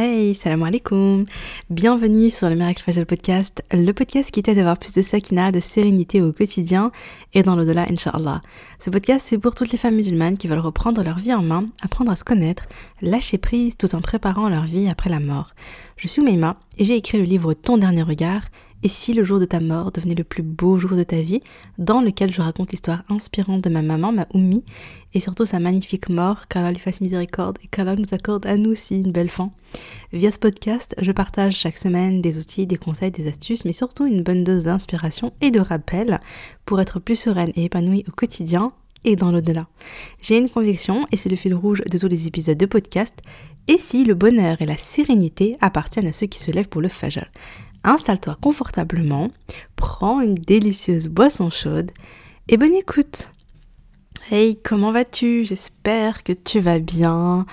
Hey, salam alaikum Bienvenue sur le Miracle Fajal Podcast, le podcast qui t'aide à avoir plus de sakina, de sérénité au quotidien et dans l'au-delà, Inch'Allah. Ce podcast, c'est pour toutes les femmes musulmanes qui veulent reprendre leur vie en main, apprendre à se connaître, lâcher prise tout en préparant leur vie après la mort. Je suis Meima et j'ai écrit le livre Ton dernier regard et si le jour de ta mort devenait le plus beau jour de ta vie, dans lequel je raconte l'histoire inspirante de ma maman, ma Oumi, et surtout sa magnifique mort, qu'Allah lui fasse miséricorde et qu'Allah nous accorde à nous aussi une belle fin. Via ce podcast, je partage chaque semaine des outils, des conseils, des astuces, mais surtout une bonne dose d'inspiration et de rappel pour être plus sereine et épanouie au quotidien et dans l'au-delà. J'ai une conviction, et c'est le fil rouge de tous les épisodes de podcast, et si le bonheur et la sérénité appartiennent à ceux qui se lèvent pour le fajr? Installe-toi confortablement, prends une délicieuse boisson chaude et bonne écoute. Hey, comment vas-tu? J'espère que tu vas bien.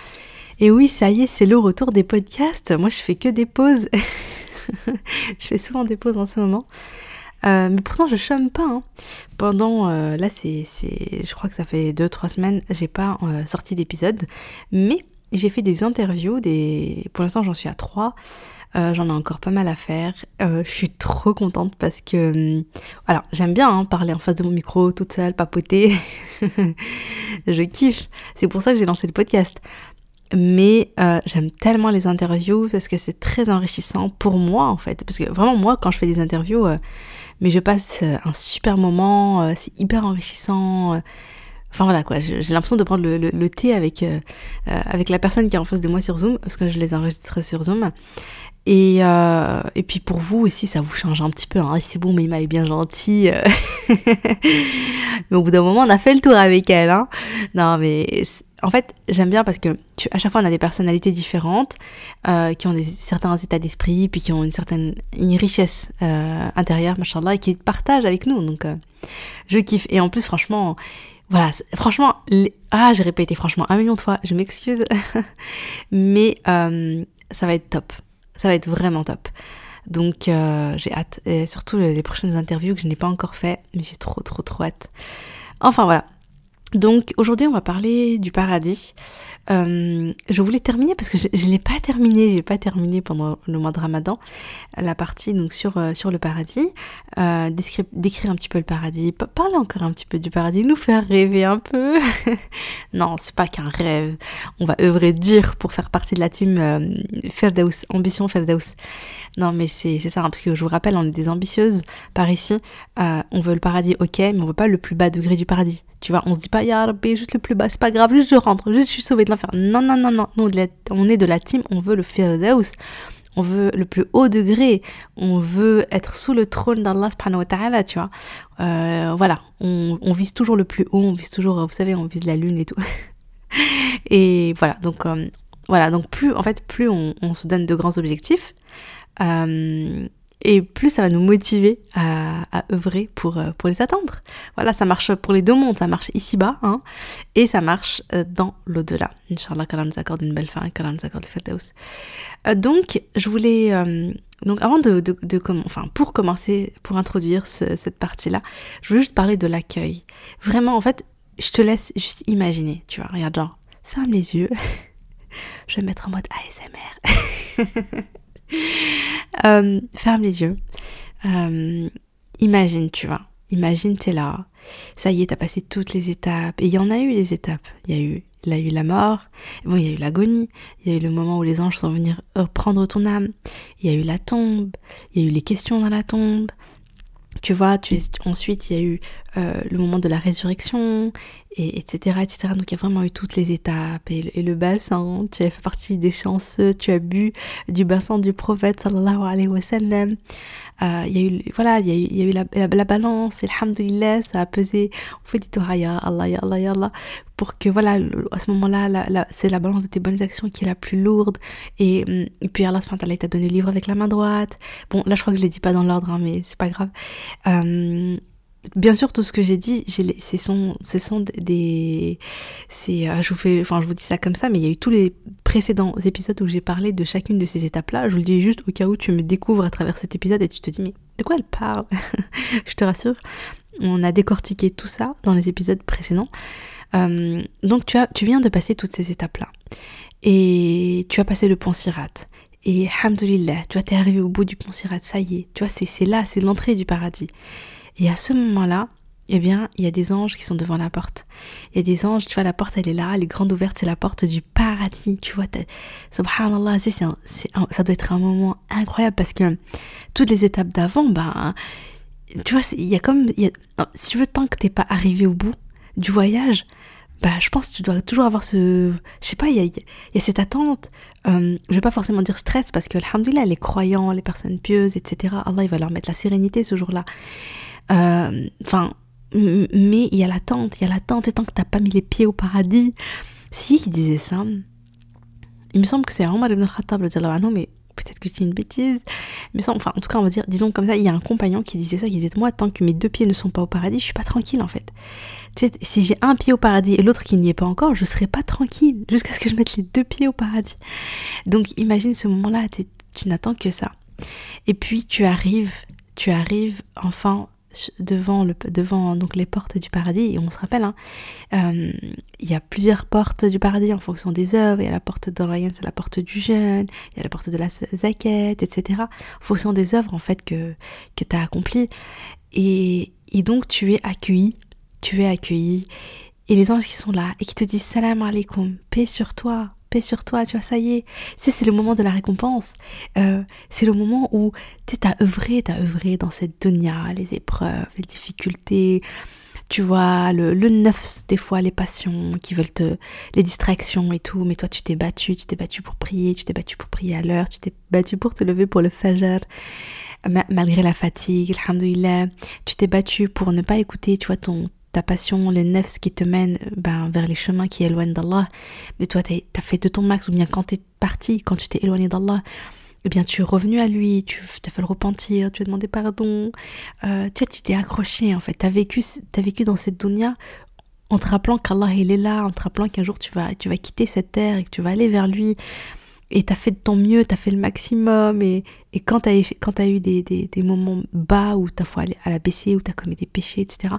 Et oui, ça y est, c'est le retour des podcasts. Moi, je fais que des pauses. je fais souvent des pauses en ce moment. Euh, mais pourtant, je chôme pas. Hein. Pendant, euh, là, c'est, je crois que ça fait 2-3 semaines, j'ai pas euh, sorti d'épisode. Mais j'ai fait des interviews, pour l'instant, j'en suis à 3. Euh, j'en ai encore pas mal à faire. Euh, je suis trop contente parce que... alors, j'aime bien hein, parler en face de mon micro, toute seule, papoter. je kiffe. C'est pour ça que j'ai lancé le podcast. Mais euh, j'aime tellement les interviews parce que c'est très enrichissant pour moi en fait. Parce que vraiment moi quand je fais des interviews, mais je passe un super moment, c'est hyper enrichissant. Enfin voilà quoi, j'ai l'impression de prendre le, thé avec, avec la personne qui est en face de moi sur Zoom, parce que je les enregistre sur Zoom. Et, euh, et puis pour vous aussi, ça vous change un petit peu. Hein. C'est bon, mais il est bien gentil. Mais au bout d'un moment, on a fait le tour avec elle. Hein. Non, mais en fait, j'aime bien parce que tu, à chaque fois, on a des personnalités différentes euh, qui ont des, certains états d'esprit, puis qui ont une certaine une richesse euh, intérieure, machallah, et qui partagent avec nous. Donc, euh, je kiffe. Et en plus, franchement, voilà, franchement, ah, j'ai répété franchement un million de fois, je m'excuse, mais euh, ça va être top ça va être vraiment top. Donc euh, j'ai hâte. Et surtout les prochaines interviews que je n'ai pas encore fait, mais j'ai trop trop trop hâte. Enfin voilà. Donc aujourd'hui on va parler du paradis. Euh, je voulais terminer parce que je, ne l'ai pas terminé, j'ai pas terminé pendant le mois de Ramadan la partie donc sur euh, sur le paradis, euh, décrire, un petit peu le paradis, parler encore un petit peu du paradis, nous faire rêver un peu. non, c'est pas qu'un rêve. On va œuvrer dur pour faire partie de la team Ferdaus, ambition Ferdaus. Non, mais c'est ça hein, parce que je vous rappelle, on est des ambitieuses par ici. On veut le paradis, ok, mais on veut pas le plus bas degré du paradis. Tu vois, on se dit pas, ya juste le plus bas, c'est pas grave, juste je rentre, juste je suis sauvée de l'enfer. Non, non, non, non, nous, on est de la team, on veut le Firdaus, on veut le plus haut degré, on veut être sous le trône d'Allah subhanahu wa ta'ala, tu vois. Euh, voilà, on, vise toujours le plus haut, on vise toujours, vous savez, on vise la lune et tout. et voilà, donc, euh, voilà, donc plus, en fait, plus on, on, se donne de grands objectifs, euh, et plus ça va nous motiver à, œuvrer pour, euh, pour les atteindre. Voilà, ça marche pour les deux mondes, ça marche ici-bas, hein, et ça marche euh, dans l'au-delà. Inch'Allah, qu'Allah nous accorde une belle fin, qu'Allah nous accorde le euh, donc, je voulais... Donc avant de, de, enfin pour commencer, pour introduire ce, cette partie-là, je voulais juste parler de l'accueil. Vraiment, en fait, je te laisse juste imaginer, tu vois, regarde genre, ferme les yeux, je vais me mettre en mode ASMR. Euh, ferme les yeux. Euh, imagine, tu vois. Imagine, t'es là. Ça y est, t'as passé toutes les étapes. Et il y en a eu les étapes. Il y a eu, il a eu la mort. Bon, il y a eu l'agonie. Il y a eu le moment où les anges sont venus reprendre ton âme. Il y a eu la tombe. Il y a eu les questions dans la tombe. Tu vois, tu, ensuite il y a eu euh, le moment de la résurrection, et etc.. Donc il y a vraiment eu toutes les étapes et, le bassin. Tu as fait partie des chanceux, tu as bu du bassin du prophète sallallahu alayhi wa sallam. Euh, il y a eu, voilà, il y a eu, il y a eu la, la, la balance, et alhamdoulilah, ça a pesé. On fait du Torah, ya Allah, ya Allah, ya Allah, pour que, voilà, à ce moment-là, c'est la balance de tes bonnes actions qui est la plus lourde. Et, et puis Allah subhanahu t'a donné le livre avec la main droite. Bon, là, je crois que je l'ai dit pas dans l'ordre, hein, mais c'est pas grave. Euh, Bien sûr, tout ce que j'ai dit, ce sont, ce sont des, c'est, je vous fais, enfin, je vous dis ça comme ça, mais il y a eu tous les précédents épisodes où j'ai parlé de chacune de ces étapes-là. Je vous le dis juste au cas où tu me découvres à travers cet épisode et tu te dis, mais de quoi elle parle Je te rassure, on a décortiqué tout ça dans les épisodes précédents. Euh, donc tu as, tu viens de passer toutes ces étapes-là et tu as passé le pont Sirat et hamdulillah, tu vois, t'es arrivé au bout du pont Sirat, ça y est, tu vois, c'est là, c'est l'entrée du paradis. Et à ce moment-là, eh bien, il y a des anges qui sont devant la porte. Il y a des anges, tu vois, la porte, elle est là, elle est grande ouverte, c'est la porte du paradis, tu vois. Subhanallah, c'est, ça doit être un moment incroyable parce que toutes les étapes d'avant, ben, tu vois, il y a comme, si tu veux, tant que t'es pas arrivé au bout du voyage, bah, je pense que tu dois toujours avoir ce, je sais pas, il y a, y a, cette attente. Euh, je vais pas forcément dire stress parce que, alhamdoulilah, les croyants, les personnes pieuses, etc., Allah, il va leur mettre la sérénité ce jour-là. Euh, enfin, mais il y a l'attente, il y a l'attente, et tant que t'as pas mis les pieds au paradis. Si, qui disait ça Il me semble que c'est Omar ibn Khattab, mais peut-être que je dis une bêtise, mais enfin, en tout cas, on va dire, disons comme ça, il y a un compagnon qui disait ça, qui disait, moi, tant que mes deux pieds ne sont pas au paradis, je suis pas tranquille, en fait. Tu sais, si j'ai un pied au paradis et l'autre qui n'y est pas encore, je serai pas tranquille, jusqu'à ce que je mette les deux pieds au paradis. Donc, imagine ce moment-là, tu n'attends que ça. Et puis, tu arrives, tu arrives enfin devant, le, devant donc les portes du paradis. Et on se rappelle, hein, euh, il y a plusieurs portes du paradis en fonction des œuvres. Il y a la porte d'Orion, c'est la porte du jeûne. Il y a la porte de la zaquette, etc. En fonction des œuvres en fait que, que tu as accomplies. Et, et donc tu es accueilli. Tu es accueilli. Et les anges qui sont là et qui te disent salam alaikum, paix sur toi, sur toi, tu vois, ça y est. C'est le moment de la récompense. Euh, c'est le moment où tu as œuvré, tu as œuvré dans cette dunya, les épreuves, les difficultés, tu vois, le, le neuf, des fois, les passions qui veulent te. les distractions et tout, mais toi, tu t'es battu, tu t'es battu pour prier, tu t'es battu pour prier à l'heure, tu t'es battu pour te lever pour le fajr, malgré la fatigue, alhamdoulilah, tu t'es battu pour ne pas écouter, tu vois, ton, ta passion, les nefs qui te mènent ben, vers les chemins qui éloignent d'Allah, mais toi, tu as fait de ton max, ou bien quand tu es parti, quand tu t'es éloigné d'Allah, eh bien, tu es revenu à lui, tu as fait le repentir, tu as demandé pardon, euh, tu tu t'es accroché, en fait. Tu as vécu, as vécu dans cette dunya en te rappelant qu'Allah, il est là, en te rappelant qu'un jour, tu vas, tu vas quitter cette terre et que tu vas aller vers lui et t'as fait de ton mieux, t'as fait le maximum, et, et quand quand as eu des, des, moments bas où t'as foi à la baisser, où t'as commis des péchés, etc.,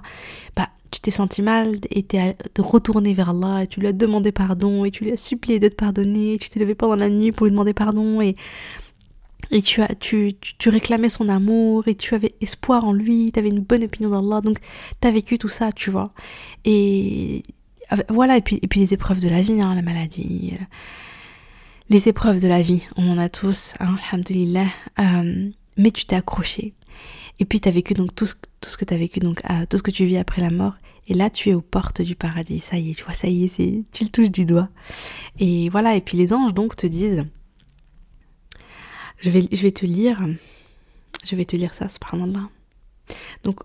bah, tu t'es senti mal et t'es retourné vers Allah, et tu lui as demandé pardon, et tu lui as supplié de te pardonner, tu t'es levé pendant la nuit pour lui demander pardon, et, et tu, as, tu, tu, réclamais son amour, et tu avais espoir en lui, tu avais une bonne opinion d'Allah, donc t'as vécu tout ça, tu vois. Et voilà, et puis, et puis les épreuves de la vie, hein, la maladie les épreuves de la vie, on en a tous, hein, euh, mais tu t'es accroché. Et puis tu as vécu donc tout ce, tout ce que tu as vécu, donc tout ce que tu vis après la mort. Et là, tu es aux portes du paradis. Ça y est, tu vois, ça y est, tu le touches du doigt. Et voilà, et puis les anges donc te disent, je vais, je vais te lire, je vais te lire ça, subhanallah. Donc,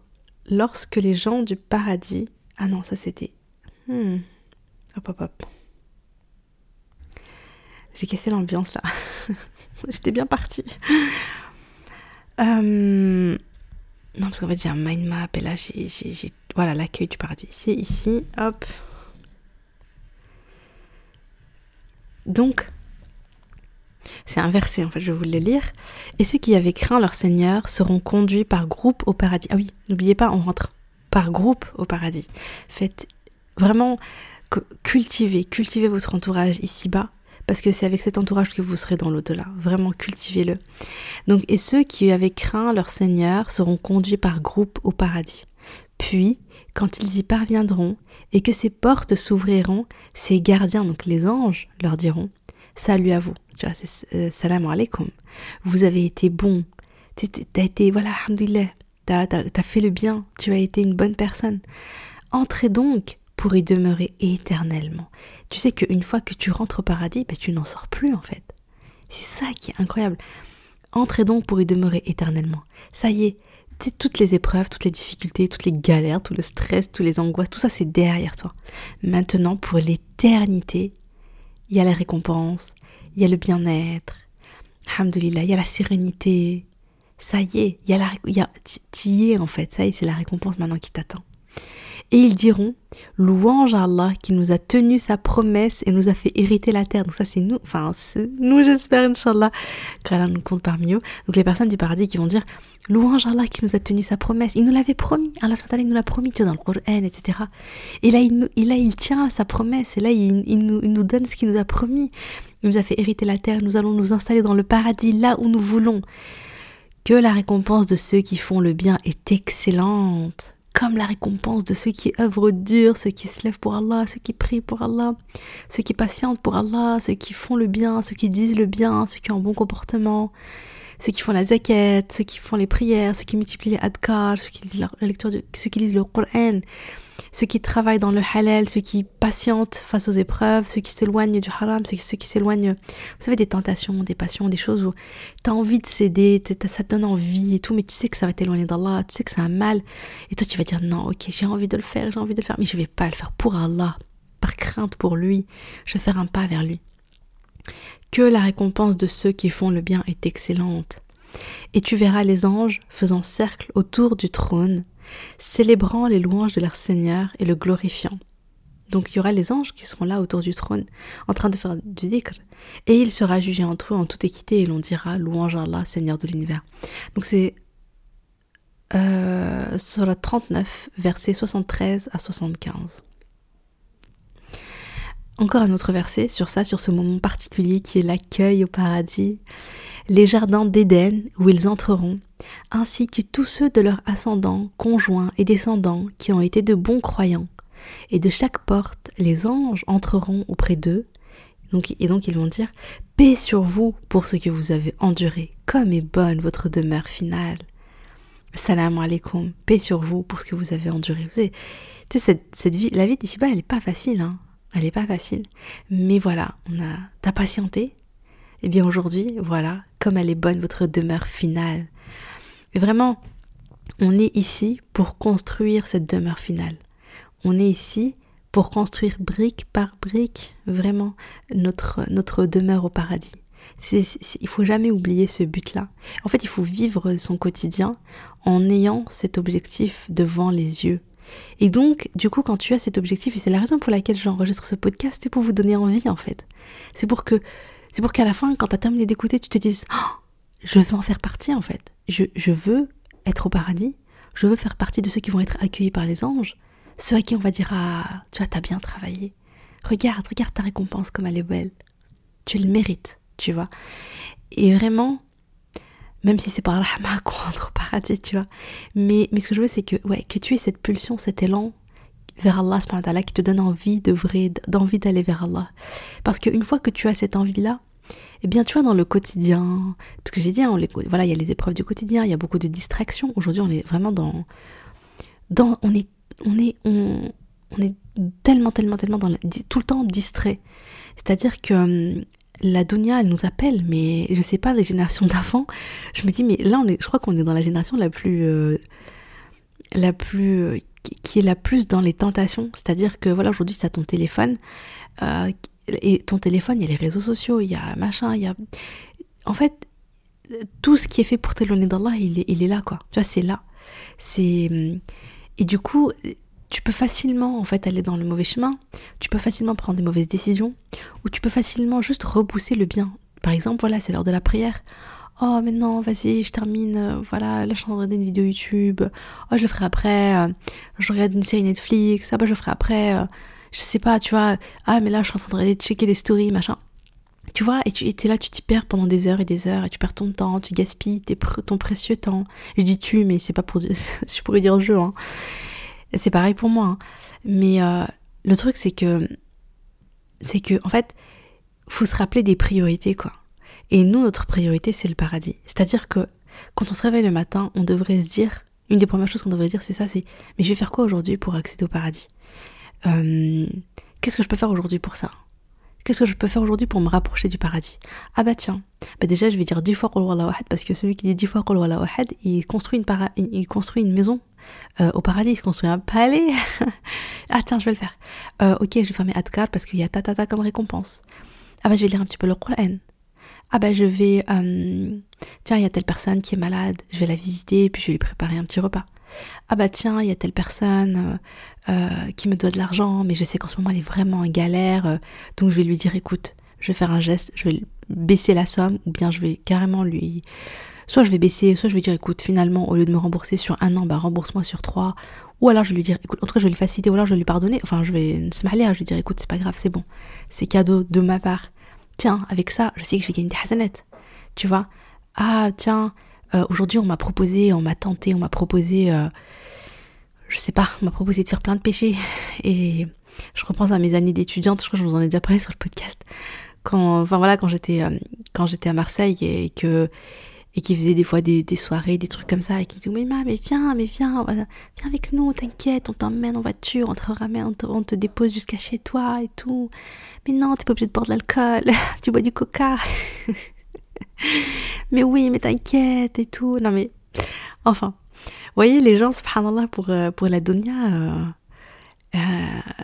lorsque les gens du paradis, ah non, ça c'était, hmm, hop hop hop. J'ai cassé l'ambiance là. J'étais bien partie. Euh, non, parce qu'en fait, j'ai un mind map et là, j'ai. L'accueil du paradis. C'est ici. Hop. Donc, c'est inversé en fait, je vais vous le lire. Et ceux qui avaient craint leur Seigneur seront conduits par groupe au paradis. Ah oui, n'oubliez pas, on rentre par groupe au paradis. Faites vraiment cultiver, cultivez votre entourage ici-bas parce que c'est avec cet entourage que vous serez dans l'au-delà. Vraiment, cultivez-le. Donc, et ceux qui avaient craint leur Seigneur seront conduits par groupe au paradis. Puis, quand ils y parviendront et que ces portes s'ouvriront, ces gardiens, donc les anges, leur diront Salut à vous. Tu vois, euh, salam alaikum. Vous avez été bon. T'as été, voilà, alhamdoulilah. T'as as fait le bien. Tu as été une bonne personne. Entrez donc pour y demeurer éternellement. Tu sais qu'une fois que tu rentres au paradis, ben, tu n'en sors plus en fait. C'est ça qui est incroyable. Entrez donc pour y demeurer éternellement. Ça y est, toutes les épreuves, toutes les difficultés, toutes les galères, tout le stress, toutes les angoisses, tout ça c'est derrière toi. Maintenant, pour l'éternité, il y a la récompense, il y a le bien-être, alhamdoulilah, il y a la sérénité. Ça y est, il y a la, y a, y es en fait, ça y est, c'est la récompense maintenant qui t'attend. Et ils diront Louange à Allah qui nous a tenu sa promesse et nous a fait hériter la terre. Donc ça c'est nous, enfin c'est nous j'espère Inch'Allah qu'Allah nous compte parmi eux. Donc les personnes du paradis qui vont dire Louange à Allah qui nous a tenu sa promesse. Il nous l'avait promis, Allah il nous l'a promis tu dans le Coran, etc. Et là il, là, il tient à sa promesse et là il, il, nous, il nous donne ce qu'il nous a promis. Il nous a fait hériter la terre, nous allons nous installer dans le paradis là où nous voulons. Que la récompense de ceux qui font le bien est excellente comme la récompense de ceux qui œuvrent dur, ceux qui se lèvent pour Allah, ceux qui prient pour Allah, ceux qui patientent pour Allah, ceux qui font le bien, ceux qui disent le bien, ceux qui ont un bon comportement, ceux qui font la zakat, ceux qui font les prières, ceux qui multiplient les adkar, ceux qui lisent la lecture ceux qui lisent le Coran, ceux qui travaillent dans le halal, ceux qui patientent face aux épreuves, ceux qui s'éloignent du haram, ceux, qui s'éloignent, vous savez, des tentations, des passions, des choses où tu as envie de céder, ça te donne envie et tout, mais tu sais que ça va t'éloigner d'Allah, tu sais que c'est un mal, et toi tu vas dire non, ok, j'ai envie de le faire, j'ai envie de le faire, mais je vais pas le faire pour Allah, par crainte pour lui, je vais faire un pas vers lui. Que la récompense de ceux qui font le bien est excellente. Et tu verras les anges faisant cercle autour du trône célébrant les louanges de leur Seigneur et le glorifiant. Donc il y aura les anges qui seront là autour du trône, en train de faire du dhikr. Et il sera jugé entre eux en toute équité et l'on dira louange à Allah, Seigneur de l'univers. Donc c'est euh, sur la 39, versets 73 à 75. Encore un autre verset sur ça, sur ce moment particulier qui est l'accueil au paradis les jardins d'Éden où ils entreront, ainsi que tous ceux de leurs ascendants, conjoints et descendants qui ont été de bons croyants. Et de chaque porte, les anges entreront auprès d'eux, donc, et donc ils vont dire Paix sur vous pour ce que vous avez enduré, comme est bonne votre demeure finale. Salam alaikum, paix sur vous pour ce que vous avez enduré. Vous savez, cette, cette vie, la vie d'ici-bas, elle n'est pas facile, hein. Elle n'est pas facile. Mais voilà, on a, t'as patienté, et eh bien aujourd'hui, voilà, comme elle est bonne votre demeure finale. Et vraiment, on est ici pour construire cette demeure finale. On est ici pour construire brique par brique vraiment notre, notre demeure au paradis. Il il faut jamais oublier ce but-là. En fait, il faut vivre son quotidien en ayant cet objectif devant les yeux. Et donc, du coup, quand tu as cet objectif, et c'est la raison pour laquelle j'enregistre ce podcast, c'est pour vous donner envie, en fait. C'est pour que c'est pour qu'à la fin, quand tu as terminé d'écouter, tu te dises oh, Je veux en faire partie en fait. Je, je, veux être au paradis. Je veux faire partie de ceux qui vont être accueillis par les anges. Ceux à qui on va dire Ah, tu vois, t'as bien travaillé. Regarde, regarde ta récompense comme elle est belle. Tu le mérites, tu vois. Et vraiment, même si c'est par rahma qu'on rentre au paradis, tu vois. Mais, mais ce que je veux, c'est que, ouais, que tu aies cette pulsion, cet élan vers Allah qui te donne envie de vrai, d'envie d'aller vers Allah. Parce qu'une fois que tu as cette envie-là, eh bien, tu vois, dans le quotidien, parce que j'ai dit, hein, voilà, il y a les épreuves du quotidien, il y a beaucoup de distractions. Aujourd'hui, on est vraiment dans, dans, on est, on est, on, est tellement, tellement, tellement dans tout le temps distrait. C'est-à-dire que hum, la dunya, elle nous appelle, mais je sais pas, les générations d'avant, je me dis, mais là, on est, je crois qu'on est dans la génération la plus, euh, la plus, euh, qui est la plus dans les tentations. C'est-à-dire que voilà, aujourd'hui, tu as ton téléphone. Euh, et ton téléphone, il y a les réseaux sociaux, il y a machin, il y a. En fait, tout ce qui est fait pour t'éloigner d'Allah, il est, il est là, quoi. Tu vois, c'est là. C'est. Et du coup, tu peux facilement, en fait, aller dans le mauvais chemin. Tu peux facilement prendre des mauvaises décisions. Ou tu peux facilement juste repousser le bien. Par exemple, voilà, c'est l'heure de la prière oh mais non vas-y je termine euh, voilà là je suis en train de une vidéo YouTube oh je le ferai après euh, je regarde une série Netflix ah bah je le ferai après euh, je sais pas tu vois ah mais là je suis en train de checker les stories machin tu vois, et tu es là, tu t'y perds pendant des heures et des heures, et tu perds ton temps, tu gaspilles ton précieux temps. Je dis tu, mais c'est pas pour, je pourrais dire je, hein. C'est pareil pour moi. Hein. Mais le truc, c'est que, c'est que, en fait, faut se rappeler des priorités, quoi. Et nous, notre priorité, c'est le paradis. C'est-à-dire que quand on se réveille le matin, on devrait se dire, une des premières choses qu'on devrait dire, c'est ça, c'est, mais je vais faire quoi aujourd'hui pour accéder au paradis? Euh, Qu'est-ce que je peux faire aujourd'hui pour ça? Qu'est-ce que je peux faire aujourd'hui pour me rapprocher du paradis? Ah bah tiens, bah déjà je vais dire dix fois Qul parce que celui qui dit dix fois Qul il construit une, il construit une maison euh, au paradis, il se construit un palais. ah tiens, je vais le faire. Euh, ok, je vais faire mes adkar parce qu'il y a ta ta ta comme récompense. Ah bah je vais lire un petit peu le Qur'an ah bah je vais, euh, tiens, il y a telle personne qui est malade, je vais la visiter, puis je vais lui préparer un petit repas. ah bah tiens, il y a telle personne qui me doit de l'argent, mais je sais qu'en ce moment elle est vraiment en galère, donc je vais lui dire écoute, je vais faire un geste, je vais baisser la somme, ou bien je vais carrément lui soit je vais baisser, soit je vais dire écoute, finalement, au lieu de me rembourser sur un an, bah rembourse-moi sur trois. Ou alors je vais lui dire écoute, en tout cas je vais lui faciliter, ou alors je vais lui pardonner. Enfin, je vais se je vais lui dire écoute, c'est pas grave, c'est bon. C'est cadeau de ma part. Tiens, avec ça, je sais que je vais gagner des hasanettes. Tu vois? Ah, tiens, euh, aujourd'hui on m'a proposé, on m'a tenté, on m'a proposé, euh, je sais pas, on m'a proposé de faire plein de péchés. Et je repense à mes années d'étudiante, je crois que je vous en ai déjà parlé sur le podcast. Quand, enfin voilà, quand j'étais, euh, quand j'étais à Marseille et que et qui faisait des fois des, soirées, des trucs comme ça, et qui me disait Mais ma, mais viens, mais viens, viens avec nous, t'inquiète, on t'emmène en voiture, on te ramène, on te, dépose jusqu'à chez toi et tout. Mais non, t'es pas obligé de boire de l'alcool, tu bois du coca. mais oui, mais t'inquiète et tout. Non, mais enfin, vous voyez, les gens, subhanallah, pour, euh, pour la dunya, euh, euh,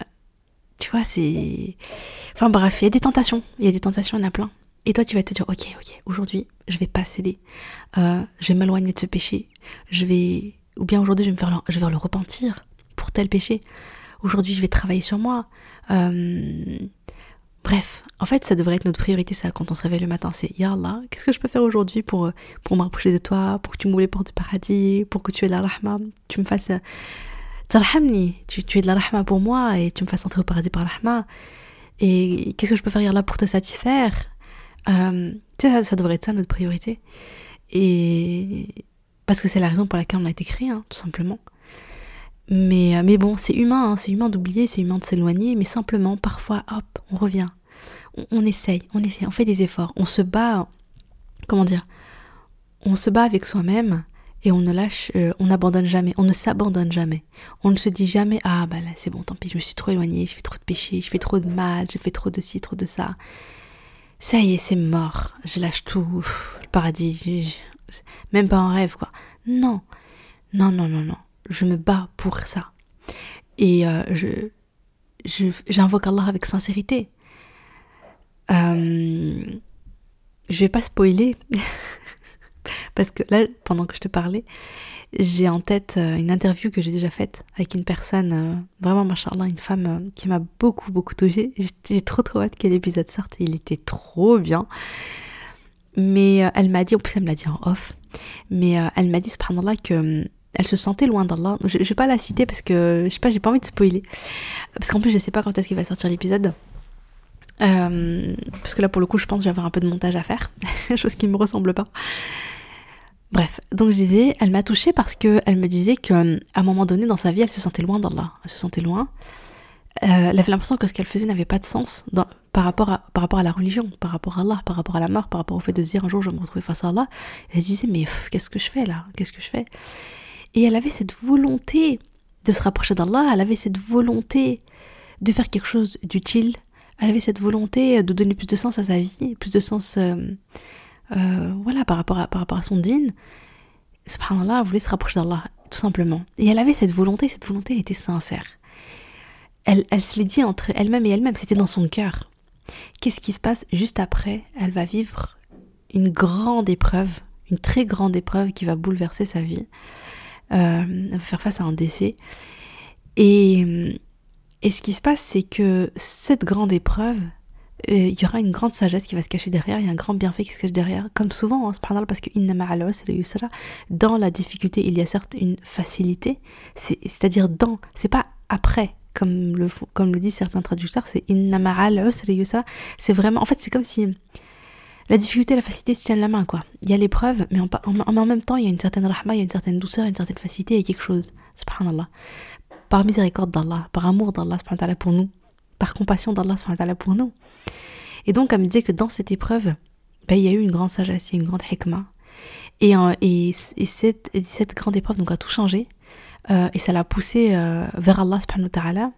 tu vois, c'est. Enfin bref, il y a des tentations, il y a des tentations, il y en a plein. Et toi, tu vas te dire, ok, ok, aujourd'hui, je vais pas céder. Euh, je vais m'éloigner de ce péché. Je vais, ou bien aujourd'hui, je vais me faire, le, je vais le repentir pour tel péché. Aujourd'hui, je vais travailler sur moi. Euh, bref, en fait, ça devrait être notre priorité, ça, quand on se réveille le matin. C'est, Ya Allah, qu'est-ce que je peux faire aujourd'hui pour, pour me rapprocher de toi, pour que tu m'ouvres les portes du paradis, pour que tu aies de la rahma, tu me fasses. Tu, tu es de la rahma pour moi et tu me fasses entrer au paradis par rahma. Et qu'est-ce que je peux faire là pour te satisfaire? Euh, ça, ça devrait être ça notre priorité. Et parce que c'est la raison pour laquelle on a été créé, hein, tout simplement. Mais, euh, mais bon, c'est humain, hein, c'est humain d'oublier, c'est humain de s'éloigner, mais simplement, parfois, hop, on revient. On, essaye, on essaye, on fait des efforts, on se bat, comment dire, on se bat avec soi-même et on ne lâche, euh, on n'abandonne jamais, on ne s'abandonne jamais. On ne se dit jamais, ah bah là c'est bon, tant pis, je me suis trop éloignée, je fais trop de péchés, je fais trop de mal, je fais trop de ci, trop de ça ça y est, c'est mort, je lâche tout, le paradis, même pas en rêve, quoi. Non, non, non, non, non, je me bats pour ça. Et euh, je, j'invoque Allah avec sincérité. Euh, je vais pas spoiler, parce que là, pendant que je te parlais, j'ai en tête euh, une interview que j'ai déjà faite avec une personne, euh, vraiment, machallah, une femme euh, qui m'a beaucoup, beaucoup touchée. J'ai trop, trop hâte que l'épisode sorte. Il était trop bien. Mais elle m'a dit, en plus, elle me l'a dit en off, mais elle m'a dit, subhanallah, que elle se sentait loin d'Allah. Je, je vais pas la citer parce que, je sais pas, j'ai pas envie de spoiler. Parce qu'en plus, je sais pas quand est-ce qu'il va sortir l'épisode. parce que là, pour le coup, je pense que avoir un peu de montage à faire, chose qui ne me ressemble pas. Bref, donc je disais, elle m'a touchée parce que elle me disait qu'à un moment donné dans sa vie, elle se sentait loin d'Allah, elle se sentait loin. Euh, elle avait l'impression que ce qu'elle faisait n'avait pas de sens par, rapport à, par rapport à la religion, par rapport à Allah, par rapport à la mort, par rapport au fait de se dire un jour je vais me retrouver face à Allah. elle se disait mais qu'est-ce que je fais là? Qu'est-ce que je fais? Et elle avait cette volonté de se rapprocher d'Allah, elle avait cette volonté de faire quelque chose d'utile, elle avait cette volonté de donner plus de sens à sa vie, plus de sens euh, euh, voilà, par rapport, à, par rapport à son din, subhanallah, elle voulait se rapprocher d'Allah, tout simplement. Et elle avait cette volonté, cette volonté était sincère. Elle, elle se l'est dit entre elle-même et elle-même, c'était dans son cœur. Qu'est-ce qui se passe juste après Elle va vivre une grande épreuve, une très grande épreuve qui va bouleverser sa vie. Euh, elle va faire face à un décès. Et, et ce qui se passe, c'est que cette grande épreuve, il y aura une grande sagesse qui va se cacher derrière, il y a un grand bienfait qui se cache derrière, comme souvent, hein, parce que dans la difficulté, il y a certes une facilité, c'est-à-dire dans, c'est pas après, comme le, comme le disent certains traducteurs, c'est c'est vraiment, en fait, c'est comme si la difficulté et la facilité se tiennent la main, quoi. Il y a l'épreuve, mais en, en, même temps, il y a une certaine rahma, il y a une certaine douceur, une certaine facilité, il y a quelque chose, subhanallah. Par miséricorde d'Allah, par amour d'Allah, pour nous par compassion d'Allah pour nous. Et donc, elle me disait que dans cette épreuve, ben, il y a eu une grande sagesse, une grande hikmah. Et, euh, et, et, cette, cette, grande épreuve donc, a tout changé. Euh, et ça l'a poussée euh, vers Allah subhanahu wa ta'ala.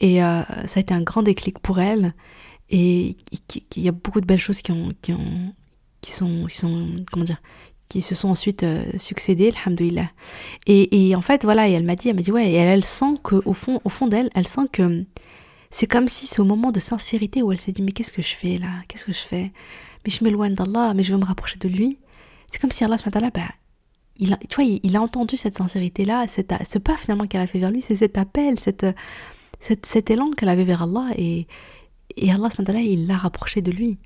Et ça a été un grand déclic pour elle. Et il y a beaucoup de belles choses qui, ont, qui, ont, qui, sont, qui sont, comment dire, qui se sont ensuite succédées, alhamdoulilah. Et, et en fait, voilà, elle m'a dit, elle m'a dit, ouais, et elle, elle sent qu'au fond, au fond d'elle, elle sent que c'est comme si ce moment de sincérité où elle s'est dit mais qu'est-ce que je fais là? Qu'est-ce que je fais? Mais je m'éloigne d'Allah, mais je veux me rapprocher de lui. C'est comme si Allah bah, il, tu vois, il, a entendu cette sincérité-là, ce pas finalement qu'elle a fait vers lui, c'est cet appel, cette, cet, élan qu'elle avait vers Allah. Et, et Allah, il l'a rapproché de lui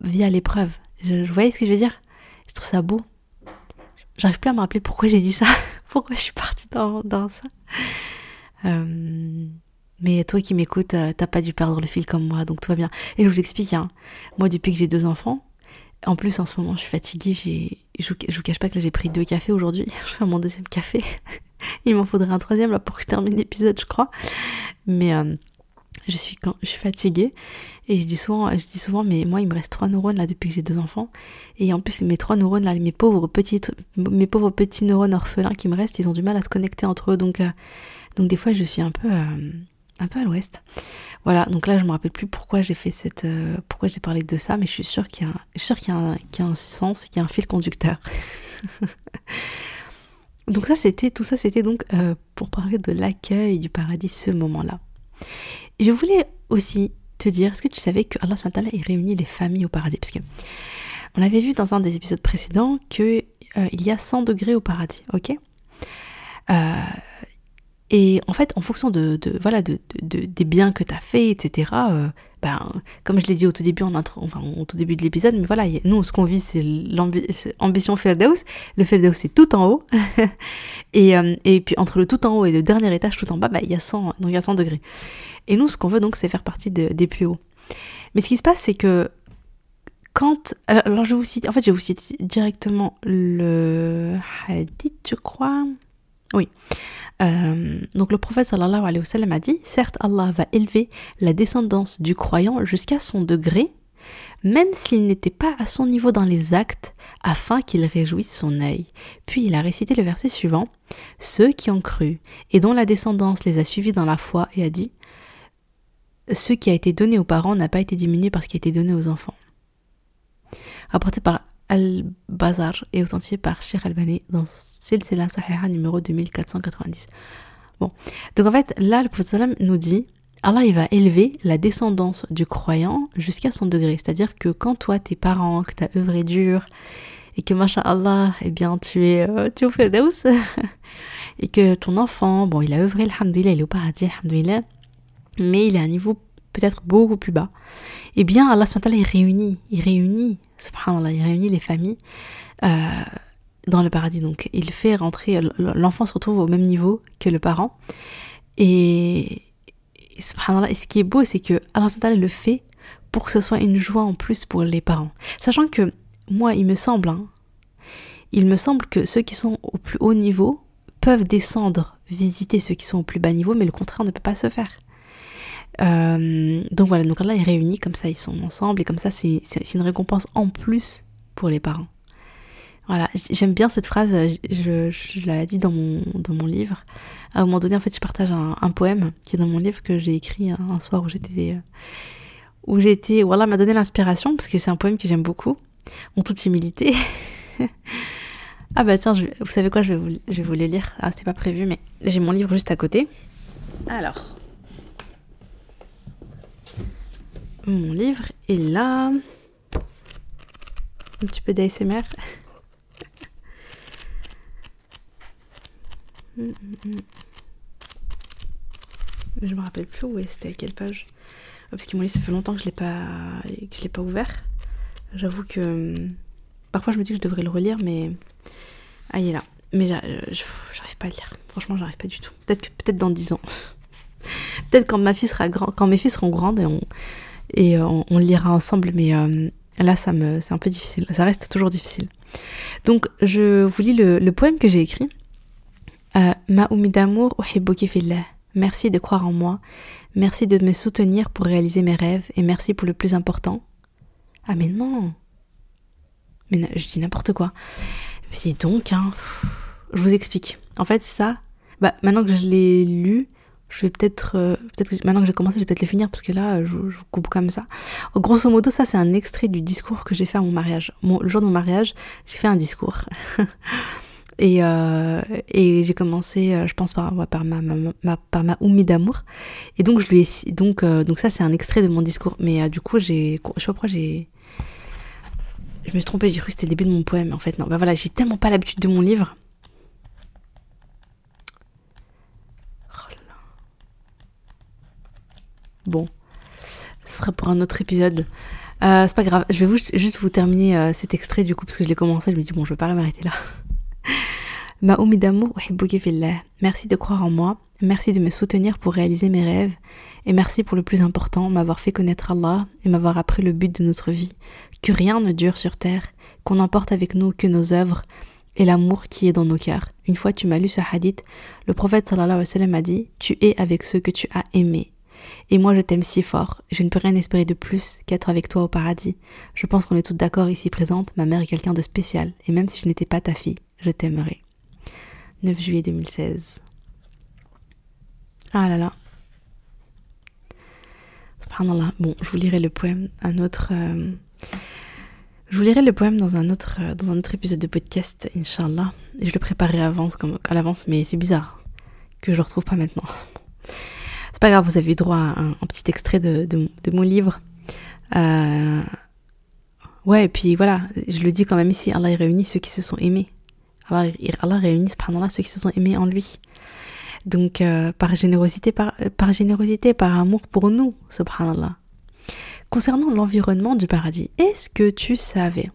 via l'épreuve. Je, je, ce que je veux dire? Je trouve ça beau. J'arrive plus à me rappeler pourquoi j'ai dit ça, pourquoi je suis partie dans, dans ça. Euh, mais toi qui m'écoutes, euh, t'as pas dû perdre le fil comme moi, donc tout va bien. Et je vous explique, hein, moi depuis que j'ai deux enfants, en plus en ce moment je suis fatiguée, je, je vous cache pas que là j'ai pris deux cafés aujourd'hui, je fais mon deuxième café. Il m'en faudrait un troisième là pour que je termine l'épisode, je crois. Mais euh, je suis quand je suis fatiguée et je dis souvent je dis souvent mais moi il me reste trois neurones là depuis que j'ai deux enfants et en plus mes trois neurones là mes pauvres petits mes pauvres petits neurones orphelins qui me restent ils ont du mal à se connecter entre eux donc euh, donc des fois je suis un peu un peu à l'ouest. Voilà donc là je me rappelle plus pourquoi j'ai fait cette euh, pourquoi j'ai parlé de ça mais je suis sûre qu'il y a un, je suis qu'il y a un, qu'il y a un sens qu'il y a un fil conducteur. Donc ça c'était tout ça c'était donc pour parler de l'accueil du paradis ce moment là je voulais aussi te dire, est-ce que tu savais que Allah il réunit les familles au paradis? Parce que on avait vu dans un des épisodes précédents que euh, il y a 100 degrés au paradis, ok? Euh, Et en fait, en fonction de, voilà de, des biens que tu as fait, etc. Euh, ben, comme je l'ai dit au tout début en intro, enfin au tout début de l'épisode, mais voilà, nous ce qu'on vit c'est l'ambition Ferdeus. Le Ferdeus c'est tout en haut, et, et puis entre le tout en haut et le dernier étage tout en bas, ben, il y a 100 donc il y a 100 degrés. Et nous, ce qu'on veut donc, c'est faire partie des plus hauts. Mais ce qui se passe, c'est que quand. Alors, je vous cite. En fait, je vous cite directement le hadith, je crois. Oui. Euh, donc le prophète sallallahu alayhi wa sallam a dit Certes, Allah va élever la descendance du croyant jusqu'à son degré, même s'il n'était pas à son niveau dans les actes, afin qu'il réjouisse son œil. Puis il a récité le verset suivant Ceux qui ont cru et dont la descendance les a suivis dans la foi et a dit ce qui a été donné aux parents n'a pas été diminué par ce qui a été donné aux enfants. Rapporté par Al-Bazar et authentifié par Sheikh Albani dans Silsila Sahiha numéro 2490. Bon, donc en fait, là, le prophète nous dit Allah, il va élever la descendance du croyant jusqu'à son degré. C'est-à-dire que quand toi, tes parents, que tu as œuvré dur, et que, Allah, eh bien, tu es, euh, tu es au et que ton enfant, bon, il a œuvré, alhamdoulilah, il est au paradis, alhamdoulilah, mais il est à un niveau peut-être beaucoup plus bas. Eh bien, Allah il réunit, il réunit, subhanallah, il réunit les familles euh, dans le paradis. Donc, il fait rentrer, l'enfant se retrouve au même niveau que le parent. Et, ce qui est beau, c'est que Allah le fait pour que ce soit une joie en plus pour les parents. Sachant que, moi, il me semble, hein, il me semble que ceux qui sont au plus haut niveau peuvent descendre, visiter ceux qui sont au plus bas niveau, mais le contraire ne peut pas se faire. Euh, donc voilà, donc là ils réunissent comme ça, ils sont ensemble et comme ça c'est une récompense en plus pour les parents. Voilà, j'aime bien cette phrase, je, je l'ai dit dans mon, dans mon livre. À un moment donné, en fait, je partage un, poème qui est dans mon livre que j'ai écrit un, soir où j'étais. Euh, où j'étais. Voilà, m'a donné l'inspiration parce que c'est un poème que j'aime beaucoup, en toute humilité. ah bah tiens, vous savez quoi, je vais vous, je vais vous le lire. Ah, c'était pas prévu, mais j'ai mon livre juste à côté. Alors. Mon livre est là. Un petit peu d'ASMR. Je me rappelle plus où c'était, à quelle page. Ah, parce que mon livre, ça fait longtemps que je l'ai pas, l'ai pas ouvert. J'avoue que hum, parfois je me dis que je devrais le relire, mais ah il est là. Mais j'arrive pas à lire. Franchement, j'arrive pas du tout. Peut-être peut-être dans 10 ans. peut-être quand ma fille sera grand, quand mes filles seront grandes et on, et euh, on, le lira ensemble, mais euh, là, ça me, c'est un peu difficile. Ça reste toujours difficile. Donc, je vous lis le, poème que j'ai écrit. Euh, d'amour. Merci de croire en moi. Merci de me soutenir pour réaliser mes rêves. Et merci pour le plus important. Ah, mais non. Mais je dis n'importe quoi. Mais donc, hein, je vous explique. En fait, ça, bah, maintenant que je l'ai lu, je vais peut-être, euh, peut-être maintenant que j'ai commencé, je vais peut-être les finir parce que là, je, coupe comme ça. Grosso modo, ça c'est un extrait du discours que j'ai fait à mon mariage. le jour de mon mariage, j'ai fait un discours. et, euh, et j'ai commencé, euh, je pense par, par ma, ma, par ma oumi d'amour. Et donc je lui ai, donc donc ça c'est un extrait de mon discours. Mais du coup j'ai, je sais pas pourquoi j'ai, je me suis trompée, j'ai cru que c'était le début de mon poème. En fait non, bah voilà, j'ai tellement pas l'habitude de mon livre bon, ce sera pour un autre épisode. Euh, c'est pas grave, je vais juste vous terminer euh, cet extrait du coup, parce que je l'ai commencé, je me dis, bon, je vais pas m'arrêter là. Ma d'amour, merci de croire en moi, merci de me soutenir pour réaliser mes rêves, et merci pour le plus important, m'avoir fait connaître Allah et m'avoir appris le but de notre vie, que rien ne dure sur terre, qu'on n'emporte avec nous que nos œuvres et l'amour qui est dans nos cœurs. Une fois tu m'as lu ce hadith, le prophète sallallahu alayhi wa sallam a dit Tu es avec ceux que tu as aimés. Et moi je t'aime si fort, je ne peux rien espérer de plus qu'être avec toi au paradis. Je pense qu'on est toutes d'accord ici présentes, ma mère est quelqu'un de spécial, et même si je n'étais pas ta fille, je t'aimerais. 9 juillet 2016. Ah là là. Bon, je vous lirai le poème, un autre. Euh, je vous lirai le poème dans un autre, euh, dans un autre épisode de podcast, Inch'Allah. Et je le préparerai à l'avance, mais c'est bizarre que je le retrouve pas maintenant. C'est pas grave, vous avez eu droit à un, petit extrait de, mon livre. Euh, ouais, et puis voilà, je le dis quand même ici, Allah réunit ceux qui se sont aimés. Allah, Allah réunit, subhanallah, ceux qui se sont aimés en lui. Donc, euh, par générosité, par, générosité, par amour pour nous, subhanallah. Concernant l'environnement du paradis, est-ce que tu savais?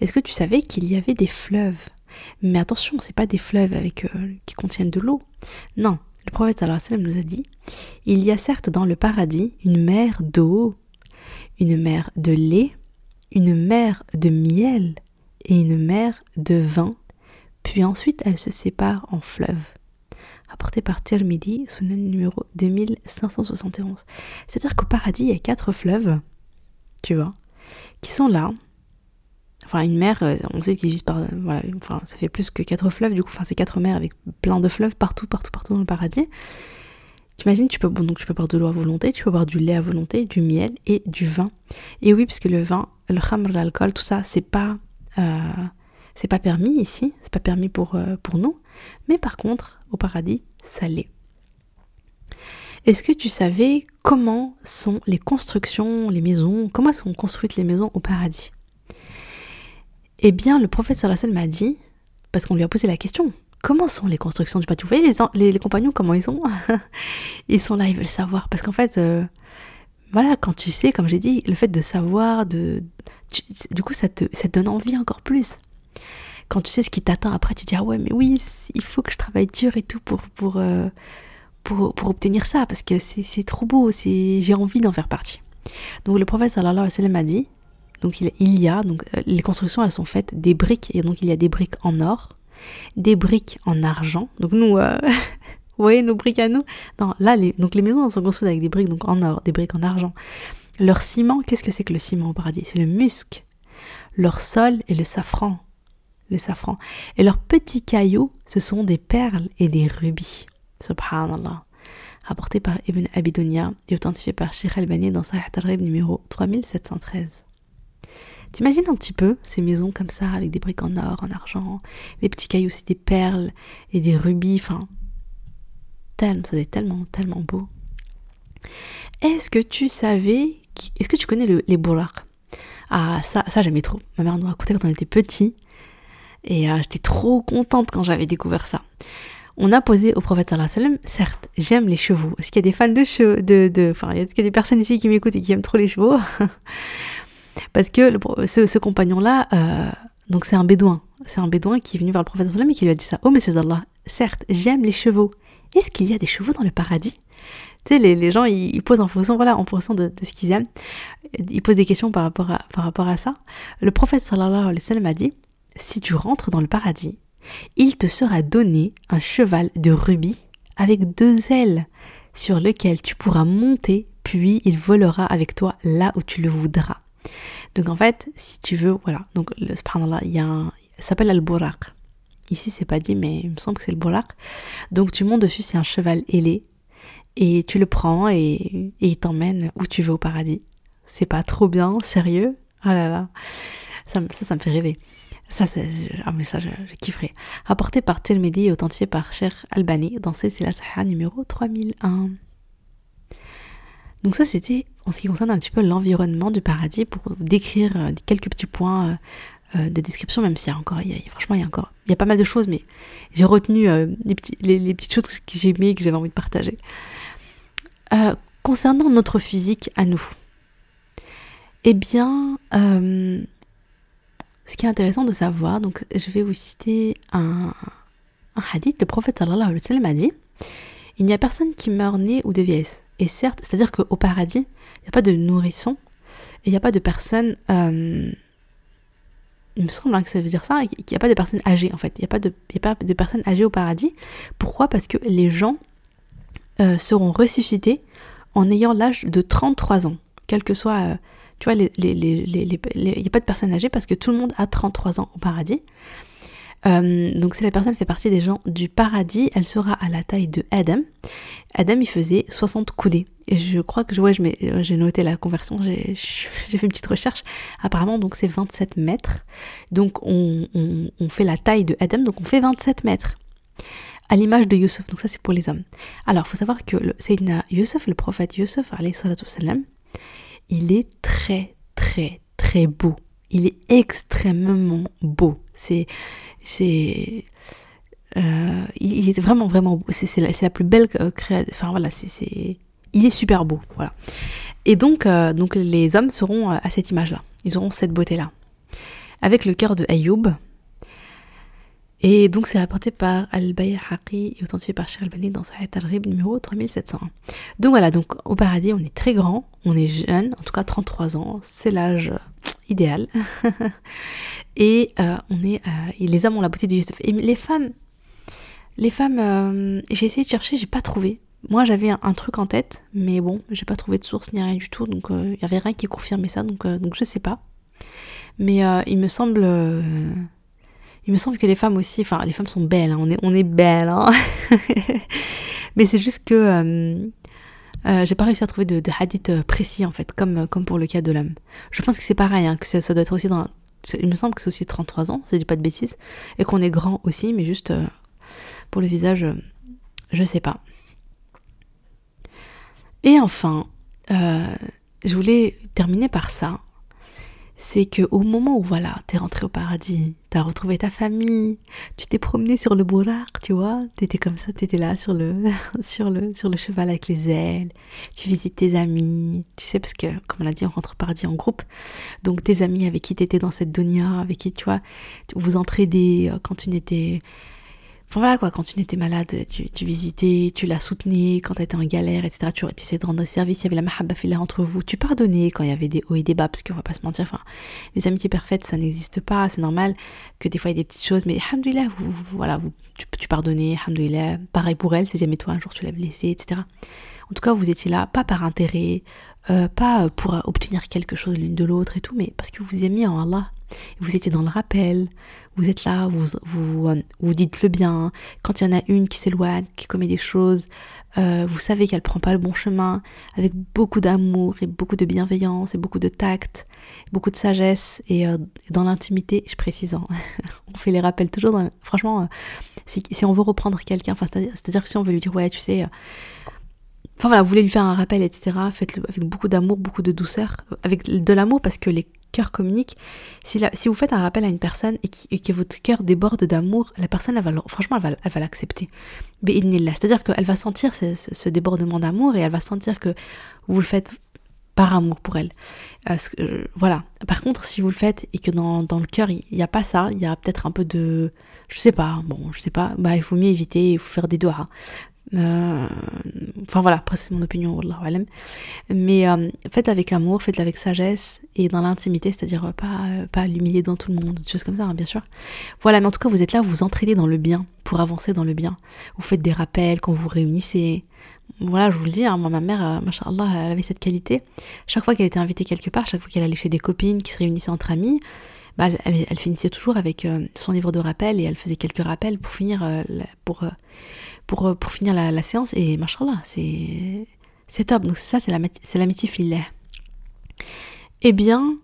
Est-ce que tu savais qu'il y avait des fleuves? Mais attention, c'est pas des fleuves avec euh, qui contiennent de l'eau. Non, le prophète nous a dit il y a certes dans le paradis une mer d'eau, une mer de lait, une mer de miel et une mer de vin, puis ensuite elle se sépare en fleuves apporté par Tirmidhi, le numéro 2571. C'est-à-dire qu'au paradis, il y a quatre fleuves, tu vois, qui sont là. Enfin, une mer, euh, on sait qu'il existe par. Voilà, enfin, ça fait plus que quatre fleuves, du coup, enfin, c'est quatre mers avec plein de fleuves partout, partout, partout dans le paradis. Tu peux, donc tu peux boire de l'eau à volonté, tu peux boire du lait à volonté, du miel et du vin. Et oui, puisque le vin, le khamr, l'alcool, tout ça, c'est pas. Euh, c'est pas permis ici, c'est pas permis pour, euh, pour nous, mais par contre, au paradis, ça l'est. Est-ce que tu savais comment sont les constructions, les maisons, comment sont construites les maisons au paradis? Eh bien, le prophète sallallahu m'a dit, parce qu'on lui a posé la question, comment sont les constructions du paradis Vous voyez les, compagnons, comment ils sont? Ils sont là, ils veulent savoir. Parce qu'en fait, euh, voilà, quand tu sais, comme j'ai dit, le fait de savoir, de, du coup, ça te, ça te donne envie encore plus quand tu sais ce qui t'attend après, tu dis ah ouais mais oui, il faut que je travaille dur et tout pour pour euh, pour, pour, obtenir ça parce que c'est trop beau, j'ai envie d'en faire partie. Donc le prophète sallallahu alayhi wa sallam a dit donc il, y a donc euh, les constructions elles sont faites des briques et donc il y a des briques en or, des briques en argent. Donc nous euh, vous voyez nos briques à nous? Non, là les donc les maisons elles sont construites avec des briques donc en or, des briques en argent. Leur ciment, qu'est-ce que c'est que le ciment au paradis? C'est le musc. Leur sol est le safran le safran. Et leurs petits cailloux, ce sont des perles et des rubis. Subhanallah. Rapporté par Ibn Abidunia et authentifié par Sheikh Albani dans Sahih Tarib numéro 3713. T'imagines un petit peu ces maisons comme ça, avec des briques en or, en argent, des petits cailloux, c'est des perles et des rubis, enfin, tellement, ça être tellement, tellement beau. Est-ce que tu savais, est-ce que tu connais les bourraks Ah, ça, ça j'aimais trop. Ma mère nous racontait quand on était petit. Et euh, j'étais trop contente quand j'avais découvert ça. On a posé au prophète sallallahu alayhi wa sallam, certes, j'aime les chevaux. Est-ce qu'il y a des fans de chevaux de, de, Enfin, est-ce qu'il y a des personnes ici qui m'écoutent et qui aiment trop les chevaux? Parce que ce, compagnon-là, euh, donc c'est un bédouin. C'est un bédouin qui est venu vers le prophète et qui lui a dit ça. Oh, monsieur d'Allah, certes, j'aime les chevaux. Est-ce qu'il y a des chevaux dans le paradis? Tu sais, les, les, gens, ils, posent en fonction, voilà, en fonction de, ce qu'ils aiment. Ils posent des questions par rapport à, par rapport à ça. Le prophète sallallahu alayhi wa a dit si tu rentres dans le paradis, il te sera donné un cheval de rubis avec deux ailes sur lequel tu pourras monter, puis il volera avec toi là où tu le voudras. Donc en fait, si tu veux, voilà, donc le subhanallah, il y a ça s'appelle al-buraq. Ici, c'est pas dit, mais il me semble que c'est le buraq. Donc tu montes dessus, c'est un cheval ailé, et tu le prends et, il t'emmène où tu veux au paradis. C'est pas trop bien, sérieux? Ah là là, ça, ça, ça me fait rêver. Ça, c'est un message, je, kifferais. Rapporté par Tirmidhi et authentifié par Cher Albani dans la Sahara numéro 3001. Donc ça, c'était en ce qui concerne un petit peu l'environnement du paradis pour décrire euh, quelques petits points euh, euh, de description, même s'il y a encore, franchement, il y a encore, il y a pas mal de choses, mais j'ai retenu les, petites choses que j'ai aimées et que j'avais envie de partager. concernant notre physique à nous, eh bien, ce qui est intéressant de savoir, donc je vais vous citer un, un hadith, le prophète sallallahu alayhi wa sallam a dit Il n'y a personne qui meurt né ou de vieillesse. Et certes, c'est-à-dire qu'au paradis, il n'y a pas de nourrisson, et il n'y a pas de personnes. Euh, il me semble hein, que ça veut dire ça, qu'il n'y a pas de personnes âgées en fait. Il n'y a, pas de, a pas de personnes âgées au paradis. Pourquoi? Parce que les gens euh, seront ressuscités en ayant l'âge de 33 ans, quel que soit. Euh, tu vois, il n'y a pas de personnes âgées parce que tout le monde a 33 ans au paradis. Euh, donc si la personne fait partie des gens du paradis, elle sera à la taille de Adam. Adam, il faisait 60 coudées. Et je crois que ouais, j'ai noté la conversion, j'ai fait une petite recherche. Apparemment, donc c'est 27 mètres. Donc on, fait la taille de Adam, donc on fait 27 mètres. À l'image de Youssef, donc ça c'est pour les hommes. Alors, il faut savoir que le Sayyidina Youssef, le prophète Youssef, il est très, très, très beau. Il est extrêmement beau. C'est c'est euh, il, est vraiment vraiment beau. C'est la, la, plus belle euh, création. Enfin voilà, c'est il est super beau. Voilà. Et donc euh, donc les hommes seront à cette image-là. Ils auront cette beauté-là. Avec le cœur de Ayoub. Et donc c'est rapporté par Al-Bayhaqi et authentifié par Cheikh Al-Bani dans sa al-Rib numéro 3701. Donc voilà, donc au paradis on est très grand, on est jeune, en tout cas 33 ans, c'est l'âge idéal. et euh, on est, euh, les hommes ont la beauté du Yusuf. Et les femmes, les femmes, euh, j'ai essayé de chercher, j'ai pas trouvé. Moi j'avais un, truc en tête, mais bon, j'ai pas trouvé de source ni rien du tout, donc il y avait rien qui confirmait ça, donc, donc je sais pas. Mais il me semble. Il me semble que les femmes aussi, enfin les femmes sont belles, hein, on, est, on est belles, hein. mais c'est juste que euh, j'ai pas réussi à trouver de, hadith euh, précis en fait, comme, euh, comme pour le cas de l'homme. Je pense que c'est pareil, hein, que ça, doit être aussi dans. Il me semble que c'est aussi 33 ans, si je dis pas de bêtises, et qu'on est grand aussi, mais juste pour le visage, je sais pas. Et enfin, je voulais terminer par ça, c'est que au moment où voilà, t'es rentré au paradis, t'as retrouvé ta famille, tu t'es promené sur le bourrard, tu vois, t'étais comme ça, t'étais là sur le, sur le, sur le cheval avec les ailes, tu visites tes amis, tu sais parce que comme on l'a dit, on rentre au paradis en groupe, donc tes amis avec qui t'étais dans cette donia, avec qui tu vois, vous entraidez euh, quand tu n'étais Enfin voilà quoi, quand tu n'étais malade, tu, visitais, tu la soutenais, quand tu étais en galère, etc. Tu essayais de rendre service, il y avait la mahabba là entre vous, tu pardonnais quand il y avait des hauts et des bas, parce qu'on va pas se mentir, enfin, les amitiés parfaites, ça n'existe pas, c'est normal que des fois il y ait des petites choses, mais alhamdoulilah, voilà, tu, tu pardonnais, alhamdoulilah, pareil pour elle, si jamais toi un jour tu l'as blessée, etc. En tout cas, vous étiez là, pas par intérêt, euh, pas pour obtenir quelque chose l'une de l'autre et tout, mais parce que vous aimiez en Allah. Vous étiez dans le rappel, vous êtes là, vous, vous, euh, vous dites le bien. Quand il y en a une qui s'éloigne, qui commet des choses, euh, vous savez qu'elle prend pas le bon chemin, avec beaucoup d'amour et beaucoup de bienveillance et beaucoup de tact, beaucoup de sagesse et euh, dans l'intimité, je précise, hein. on fait les rappels toujours. Franchement, si, si, on veut reprendre quelqu'un, c'est-à-dire que si on veut lui dire ouais, tu sais. Enfin voilà, vous voulez lui faire un rappel, etc. Faites-le avec beaucoup d'amour, beaucoup de douceur, avec de l'amour parce que les cœur communique. Si, si vous faites un rappel à une personne et, que votre cœur déborde d'amour, la personne, elle va, franchement, elle va, elle va l'accepter. C'est-à-dire qu'elle va sentir ce, débordement d'amour et elle va sentir que vous le faites par amour pour elle. Euh, euh, voilà. Par contre, si vous le faites et que dans, dans le cœur, il n'y a pas ça, il y a peut-être un peu de... Je sais pas, bon, je sais pas, bah, il faut mieux éviter, il faut faire des doigts. Euh, enfin voilà, après c'est mon opinion, mais euh, faites avec amour, faites avec sagesse et dans l'intimité, c'est-à-dire euh, pas, pas l'humilier devant tout le monde, des choses comme ça, hein, bien sûr. Voilà, mais en tout cas, vous êtes là, vous entraînez dans le bien pour avancer dans le bien. Vous faites des rappels quand vous vous réunissez. Voilà, je vous le dis, hein, moi, ma mère, Allah elle avait cette qualité. Chaque fois qu'elle était invitée quelque part, chaque fois qu'elle allait chez des copines qui se réunissaient entre amis, bah, elle, finissait toujours avec son livre de rappel et elle faisait quelques rappels pour finir, pour euh, pour, finir la, séance. Et machallah, c'est, c'est top. Donc ça, c'est, la, c'est l'amitié filet. Eh bien,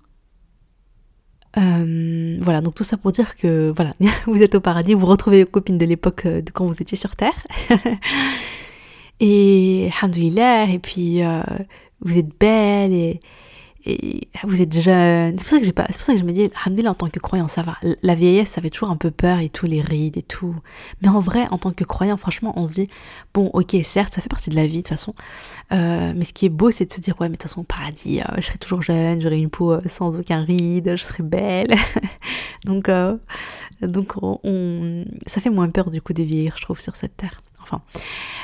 euh, voilà, donc tout ça pour dire que voilà, vous êtes au paradis, vous retrouvez vos copines de l'époque euh, de quand vous étiez sur Terre. et alhamdoulilah, et puis vous êtes belle et, et vous êtes jeune. C'est pour ça que j'ai pas, c'est pour ça que je me dis, Alhamdulillah, en tant que croyant, ça va. La vieillesse, ça fait toujours un peu peur et tout, les rides et tout. Mais en vrai, en tant que croyant, franchement, on se dit, bon, ok, certes, ça fait partie de la vie, de toute façon. Euh, mais ce qui est beau, c'est de se dire, ouais, mais de toute façon, paradis, euh, je serai toujours jeune, j'aurai une peau euh, sans aucun ride, je serai belle. donc, donc on, ça fait moins peur, du coup, de vieillir, je trouve, sur cette terre.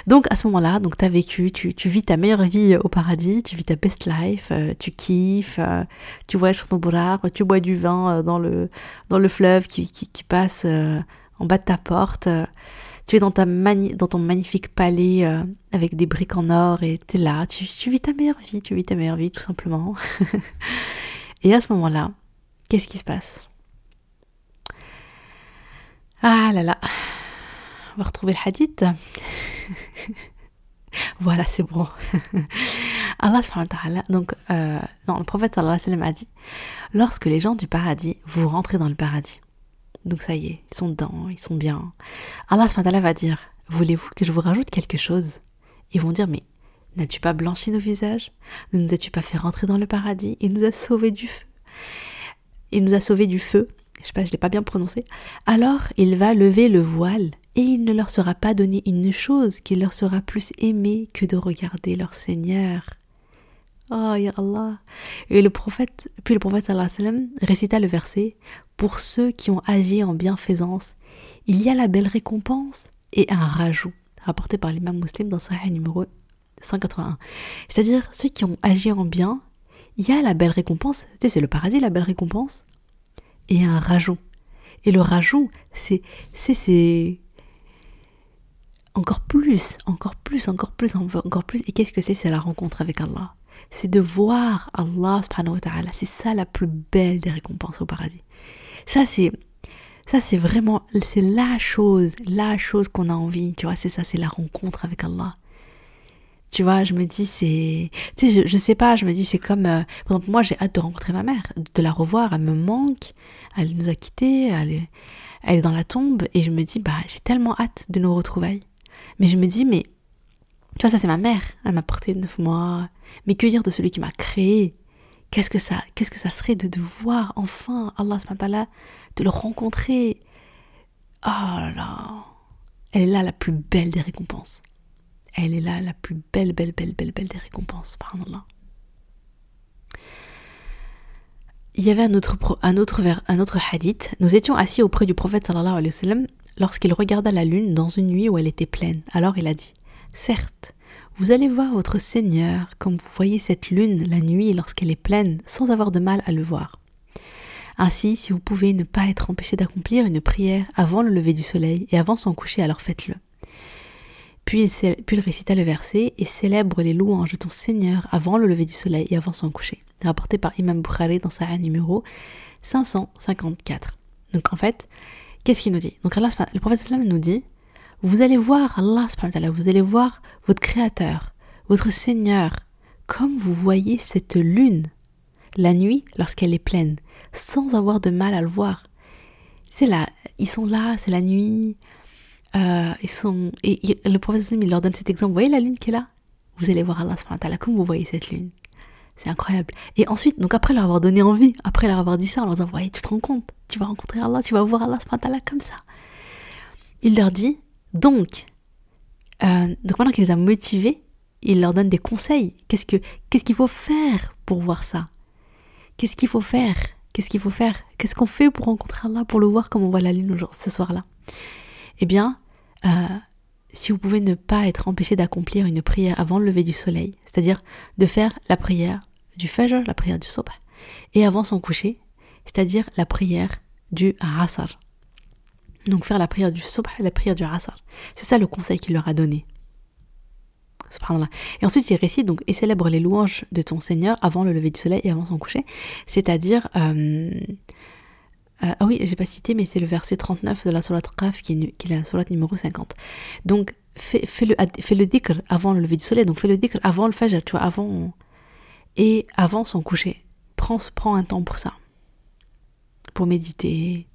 Donc à ce moment-là, donc tu as vécu, tu, vis ta meilleure vie au paradis, tu vis ta best life, euh, tu kiffes, euh, tu voyages sur ton boulard, tu bois du vin euh, dans, le, dans le fleuve qui, passe en bas de ta porte. tu es dans, ta dans ton magnifique palais avec des briques en or et tu es là, tu, tu vis ta meilleure vie, tu vis ta meilleure vie tout simplement. et à ce moment-là, qu'est-ce qui se passe? Ah là là, on va retrouver le hadith. voilà, c'est bon. Allah subhanahu wa donc, euh, non, le prophète sallallahu alayhi wa sallam a dit Lorsque les gens du paradis, vous rentrez dans le paradis, donc ça y est, ils sont dedans, ils sont bien. Allah subhanahu wa ta'ala va dire Voulez-vous que je vous rajoute quelque chose? Ils vont dire Mais n'as-tu pas blanchi nos visages? Ne nous as-tu pas fait rentrer dans le paradis? Il nous a sauvés du feu. Il nous a sauvés du feu. Je sais pas, je l'ai pas bien prononcé. Alors il va lever le voile et il ne leur sera pas donné une chose qui leur sera plus aimée que de regarder leur Seigneur. Oh, ya Allah. Et le prophète, puis le prophète sallallahu alayhi wa sallam récita le verset Pour ceux qui ont agi en bienfaisance, il y a la belle récompense et un rajout, rapporté par l'imam muslim dans Sahih numéro 181. C'est-à-dire, ceux qui ont agi en bien, il y a la belle récompense, tu sais, c'est le paradis, la belle récompense, et un rajout. Et le rajout, c'est, c'est, c'est, encore plus, encore plus, encore plus, encore plus. Et qu'est-ce que c'est C'est la rencontre avec Allah. C'est de voir Allah subhanahu wa ta'ala. C'est ça la plus belle des récompenses au paradis. Ça, c'est. Ça, c'est vraiment, c'est la chose, la chose qu'on a envie, tu vois, c'est ça, c'est la rencontre avec Allah. Tu vois, je me dis, c'est. Tu sais, je, je, sais pas, je me dis, c'est comme. Euh, par exemple, moi, j'ai hâte de rencontrer ma mère, de la revoir, elle me manque, elle nous a quittés, elle est, elle est dans la tombe, et je me dis, bah, j'ai tellement hâte de nos retrouvailles. Mais je me dis, mais tu vois, ça c'est ma mère, elle m'a porté neuf mois. Mais que dire de celui qui m'a créé Qu'est-ce que ça, qu'est-ce que ça serait de, de voir enfin Allah de le rencontrer? Oh là là Elle est là la plus belle des récompenses. Elle est là la plus belle, belle, belle, belle, belle des récompenses, Allah. Il y avait un autre, un, autre, un autre hadith. Nous étions assis auprès du prophète sallallahu alayhi wa sallam lorsqu'il regarda la lune dans une nuit où elle était pleine. Alors il a dit Certes, vous allez voir votre Seigneur comme vous voyez cette lune la nuit lorsqu'elle est pleine, sans avoir de mal à le voir. Ainsi, si vous pouvez ne pas être empêché d'accomplir une prière avant le lever du soleil et avant son coucher, alors faites-le. Puis, il récita le verset et célèbre les louanges de ton Seigneur avant le lever du soleil et avant son coucher, rapporté par Imam Bukhari dans sa numéro 554. Donc en fait, Qu'est-ce qu'il nous dit? Donc Allah, le prophète nous dit Vous allez voir Allah, vous allez voir votre Créateur, votre Seigneur, comme vous voyez cette lune la nuit lorsqu'elle est pleine, sans avoir de mal à le voir. C'est là, ils sont là, c'est la nuit. Euh, ils sont et, le prophète il leur donne cet exemple. Vous voyez la lune qui est là? Vous allez voir Allah, comme vous voyez cette lune. C'est incroyable. Et ensuite, donc après leur avoir donné envie, après leur avoir dit ça, en leur disant, ouais, tu te rends compte, tu vas rencontrer Allah, tu vas voir Allah là comme ça. Il leur dit, donc, euh, donc maintenant qu'il les a motivés, il leur donne des conseils. Qu'est-ce que qu'est-ce qu'il faut faire pour voir ça? Qu'est-ce qu'il faut faire? Qu'est-ce qu'il faut faire? Qu'est-ce qu'on fait pour rencontrer Allah, pour le voir comme on voit la lune ce soir-là? Eh bien, euh, si vous pouvez ne pas être empêché d'accomplir une prière avant le lever du soleil, c'est-à-dire de faire la prière du Fajr, la prière du Subh, et avant son coucher, c'est-à-dire la prière du Asr. Donc faire la prière du Subh et la prière du Asr. C'est ça le conseil qu'il leur a donné. Et ensuite, il récite donc et célèbre les louanges de ton Seigneur avant le lever du soleil et avant son coucher, c'est-à-dire euh, euh, ah oui, j'ai pas cité, mais c'est le verset 39 de la Surat Qaf qui est, qui est la Surat numéro 50. Donc, fais, le, fais le avant le lever du soleil, donc fais le dhikr avant le fajr, tu vois, avant. Et avant son coucher. Prends, un temps pour ça. Pour méditer.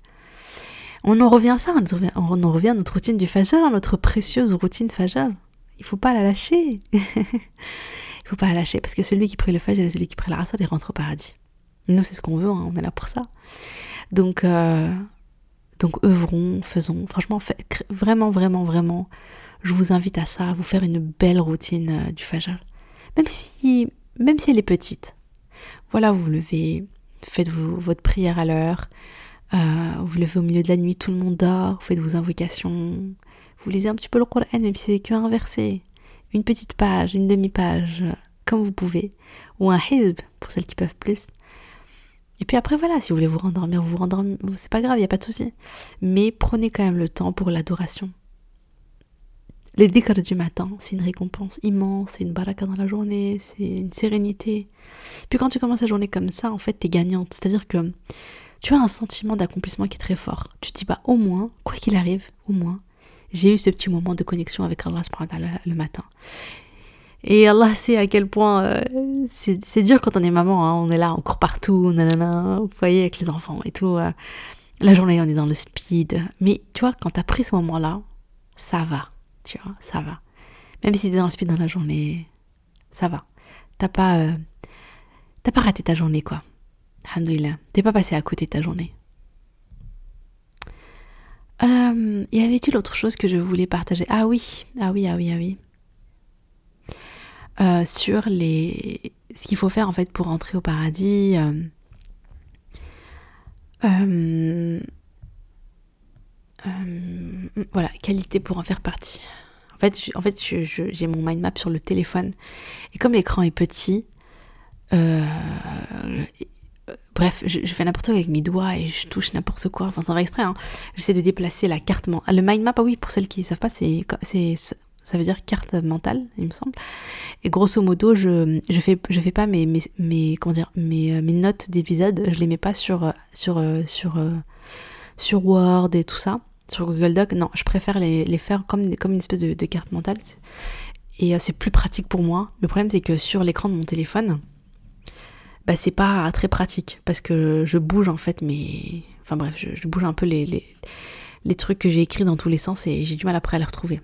On en revient à ça, on en revient à notre routine du fajr, notre précieuse routine fajr. Il faut pas la lâcher. Il faut pas lâcher parce que celui qui prie le fajr et celui qui prie la il rentre au paradis. Nous, c'est ce qu'on veut, hein, on est là pour ça. Donc, euh, donc œuvrons, faisons. Franchement, vraiment, vraiment, vraiment, je vous invite à ça, à vous faire une belle routine euh, du fajr. Même si, même si elle est petite. Voilà, vous vous levez, faites -vous votre prière à l'heure, euh, vous vous levez au milieu de la nuit, tout le monde dort, vous faites vos invocations, vous lisez un petit peu le Coran, même si c'est qu'un verset, une petite page, une demi-page, comme vous pouvez, ou un hizb pour celles qui peuvent plus. Et puis après, voilà, si vous voulez vous rendormir, vous vous rendormir, c'est pas grave, il n'y a pas de souci. Mais prenez quand même le temps pour l'adoration. Les dhikr du matin, c'est une récompense immense, c'est une baraka dans la journée, c'est une sérénité. Puis quand tu commences la journée comme ça, en fait, t'es gagnante. C'est-à-dire que tu as un sentiment d'accomplissement qui est très fort. Tu te dis, bah, au moins, quoi qu'il arrive, au moins, j'ai eu ce petit moment de connexion avec Allah le matin. Et Allah sait à quel point euh, c'est dur quand on est maman, hein. on est là, on court partout, nanana, vous voyez, avec les enfants et tout. Euh. la journée, on est dans le speed. Mais tu vois, quand t'as pris ce moment-là, ça va, tu vois, ça va. Même si t'es dans le speed dans la journée, ça va. T'as pas, euh, pas raté ta journée, quoi. Alhamdoulilah. T'es pas passé à côté de ta journée. Euh, y avait-il autre chose que je voulais partager? Ah oui, ah oui, ah oui, ah oui. Euh, sur les ce qu'il faut faire en fait pour entrer au paradis. Voilà, qualité pour en faire partie. En fait, en fait j'ai mon mind map sur le téléphone. Et comme l'écran est petit, bref, je, fais n'importe quoi avec mes doigts et je touche n'importe quoi. Enfin, ça va exprès. Hein. J'essaie de déplacer la carte. Le mind map, ah oui, pour celles qui ne savent pas, c'est ça veut dire carte mentale, il me semble. Et grosso modo, je je fais je fais pas mes mes, comment dire mes, euh, mes notes d'épisode, je les mets pas sur euh, sur euh, sur sur Word et tout ça, sur Google Doc. Non, je préfère les, faire comme une espèce de, carte mentale. Et c'est plus pratique pour moi. Le problème c'est que sur l'écran de mon téléphone, bah c'est pas très pratique parce que je bouge en fait mais enfin bref, je, bouge un peu les trucs que j'ai écrits dans tous les sens et j'ai du mal après à les retrouver.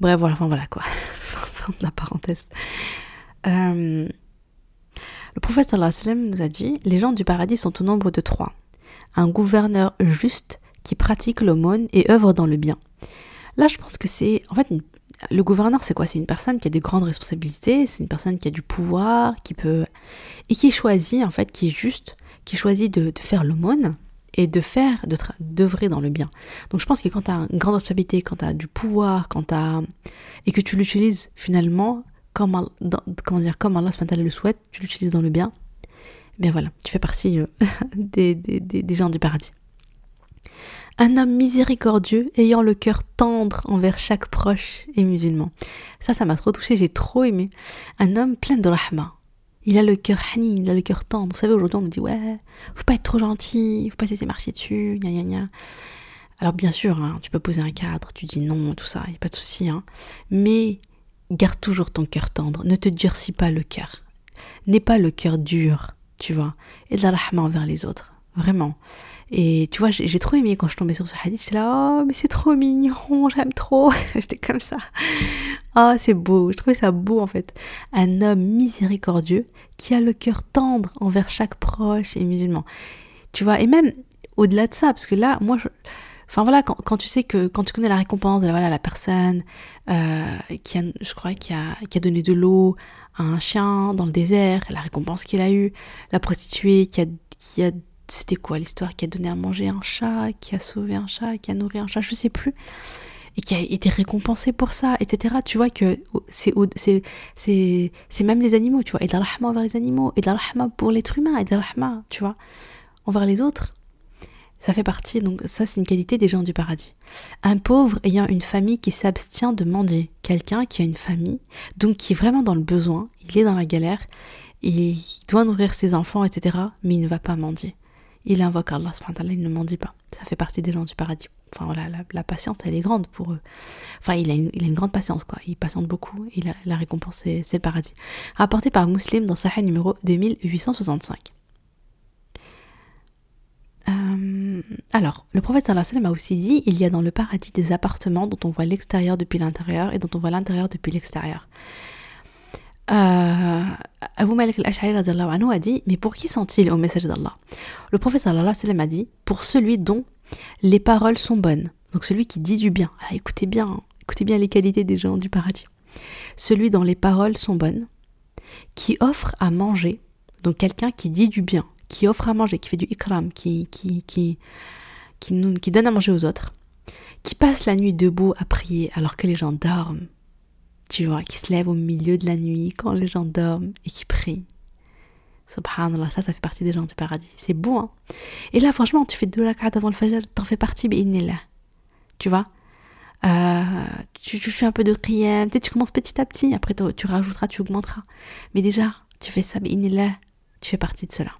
Bref, voilà, enfin voilà quoi. fin de la parenthèse. Euh, le prophète sallam nous a dit Les gens du paradis sont au nombre de trois. Un gouverneur juste qui pratique l'aumône et œuvre dans le bien. Là, je pense que c'est. En fait, le gouverneur, c'est quoi? C'est une personne qui a des grandes responsabilités, c'est une personne qui a du pouvoir, qui peut. et qui choisit, en fait, qui est juste, qui choisit de, de faire l'aumône et de faire, d'œuvrer dans le bien. Donc je pense que quand tu as une grande responsabilité, quand tu as du pouvoir, quand tu et que tu l'utilises finalement comme, comment dire, comme Allah le souhaite, tu l'utilises dans le bien, bien voilà, tu fais partie euh, des, des, des, gens du paradis. Un homme miséricordieux ayant le cœur tendre envers chaque proche et musulman. Ça, ça m'a trop touché, j'ai trop aimé. Un homme plein de rahma, il a le cœur hani, il a le cœur tendre. Vous savez, aujourd'hui, on nous dit, ouais, faut pas être trop gentil, faut pas se laisser marcher dessus, gna gna gna. Alors, bien sûr, hein, tu peux poser un cadre, tu dis non, tout ça, il a pas de souci, hein. Mais garde toujours ton cœur tendre, ne te durcis pas le cœur. N'aie pas le cœur dur, tu vois, et de la rahma envers les autres, vraiment. Et tu vois, j'ai trop aimé quand je tombais sur ce hadith. J'étais là, oh, mais c'est trop mignon, j'aime trop. J'étais comme ça. Oh, c'est beau. Je trouvais ça beau en fait. Un homme miséricordieux qui a le cœur tendre envers chaque proche et musulman. Tu vois, et même au-delà de ça, parce que là, moi, enfin voilà, quand, tu sais que, quand tu connais la récompense, voilà, la personne euh, qui a, je crois, qui a, qui a donné de l'eau à un chien dans le désert, la récompense qu'il a eue, la prostituée qui a c'était quoi l'histoire qui a donné à manger un chat, qui a sauvé un chat, qui a nourri un chat, je sais plus, et qui a été récompensé pour ça, etc. Tu vois que c'est c'est même les animaux, tu vois, et de la rahma envers les animaux, et de la rahma pour l'être humain, et de la rahma, tu vois, envers les autres. Ça fait partie, donc ça c'est une qualité des gens du paradis. Un pauvre ayant une famille qui s'abstient de mendier. Quelqu'un qui a une famille, donc qui est vraiment dans le besoin, il est dans la galère, il doit nourrir ses enfants, etc. Mais il ne va pas mendier il invoque Allah, il ne mendie pas. Ça fait partie des gens du paradis. Enfin voilà, la, patience, elle est grande pour eux. Enfin, il a une, grande patience, quoi. Il patiente beaucoup et la, la récompense, c'est le paradis. Rapporté par Muslim dans Sahih numéro 2865. Euh, alors, le prophète sallallahu a aussi dit il y a dans le paradis des appartements dont on voit l'extérieur depuis l'intérieur et dont on voit l'intérieur depuis l'extérieur. euh, Abu Malik al-Ash'ari a dit Mais pour qui sont-ils au message d'Allah? Le prophète sallallahu a dit Pour celui dont les paroles sont bonnes. Donc celui qui dit du bien. Ah, écoutez bien, hein. écoutez bien les qualités des gens du paradis. Celui dont les paroles sont bonnes, qui offre à manger. Donc quelqu'un qui dit du bien, qui offre à manger, qui fait du ikram, qui, qui, qui, qui donne à manger aux autres, qui passe la nuit debout à prier alors que les gens dorment tu vois, qui se lève au milieu de la nuit quand les gens dorment et qui prie. Subhanallah, ça, ça fait partie des gens du paradis. C'est beau, hein Et là, franchement, tu fais deux rak'at avant le fajr, t'en fais partie, mais. Tu vois? Euh, tu, fais un peu de qiyam, tu, sais, tu commences petit à petit, après tu rajouteras, tu augmenteras. Mais déjà, tu fais ça, là, tu fais partie de cela.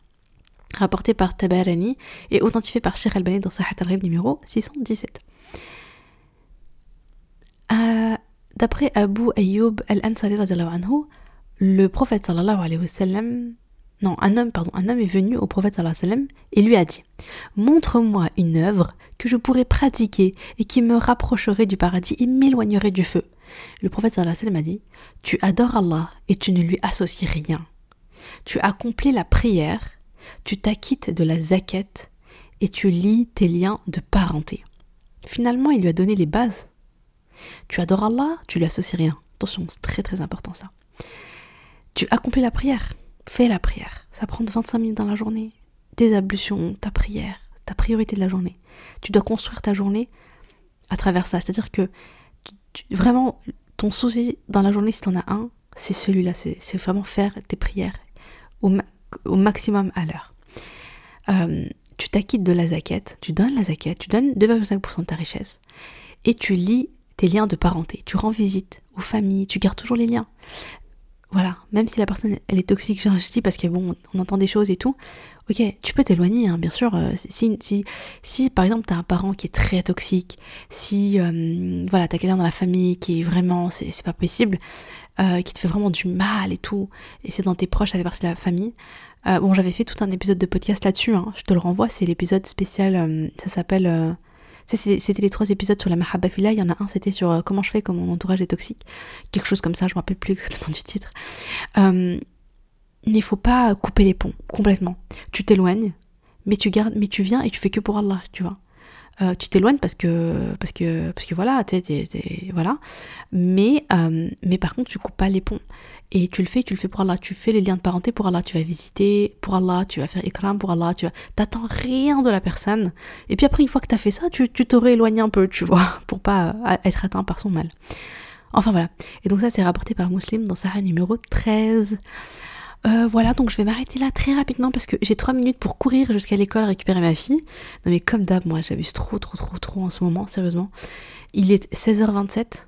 Rapporté par Tabarani et authentifié par Sheikh Albani dans sa al numéro 617. Euh, D'après Abu Ayyub al-Ansari le prophète sallallahu alayhi wa sallam, non, un homme, pardon, un homme est venu au prophète sallallahu alayhi wa sallam et lui a dit Montre-moi une œuvre que je pourrais pratiquer et qui me rapprocherait du paradis et m'éloignerait du feu. Le prophète sallallahu alayhi wa sallam a dit Tu adores Allah et tu ne lui associes rien. Tu accomplis la prière, tu t'acquittes de la zaquette et tu lis tes liens de parenté. Finalement, il lui a donné les bases tu adores Allah, tu lui associes rien. Attention, c'est très très important ça. Tu accomplis la prière, fais la prière. Ça prend 25 minutes dans la journée. Tes ablutions, ta prière, ta priorité de la journée. Tu dois construire ta journée à travers ça. C'est-à-dire que vraiment, ton souci dans la journée, si tu en as un, c'est celui-là. C'est vraiment faire tes prières au, maximum à l'heure. Euh, tu t'acquittes de la zaquette, tu donnes la zaquette, tu donnes 2,5% de ta richesse et tu lis tes liens de parenté. Tu rends visite aux familles, tu gardes toujours les liens. Voilà, même si la personne elle est toxique, je dis parce que bon, on entend des choses et tout. Ok, tu peux t'éloigner, hein, bien sûr. Euh, si, si, si, par exemple tu as un parent qui est très toxique, si euh, voilà t'as quelqu'un dans la famille qui est vraiment, c'est pas possible, euh, qui te fait vraiment du mal et tout, et c'est dans tes proches, ça fait partie de la famille. bon, j'avais fait tout un épisode de podcast là-dessus, hein, je te le renvoie, c'est l'épisode spécial, ça s'appelle c'était les trois épisodes sur la Mahabba Il y en a un, c'était sur euh, comment je fais quand mon entourage est toxique. Quelque chose comme ça, je me rappelle plus exactement du titre. Euh, il ne faut pas couper les ponts complètement. Tu t'éloignes, mais tu gardes, mais tu viens et tu fais que pour Allah, tu vois. Euh, tu t'éloignes parce que parce que parce que voilà, tu voilà. Mais mais par contre, tu coupes pas les ponts. Et tu le fais, tu le fais pour Allah. Tu fais les liens de parenté pour Allah. Tu vas visiter pour Allah. Tu vas faire ikram pour Allah. Tu t'attends rien de la personne. Et puis après, une fois que tu as fait ça, tu t'aurais éloigné un peu, tu vois, pour pas euh, être atteint par son mal. Enfin voilà. Et donc ça, c'est rapporté par Muslim dans Sarah numéro 13. Euh, voilà, donc je vais m'arrêter là très rapidement parce que j'ai 3 minutes pour courir jusqu'à l'école récupérer ma fille. Non mais comme d'hab, moi j'abuse trop, trop, trop, trop en ce moment, sérieusement. Il est 16h27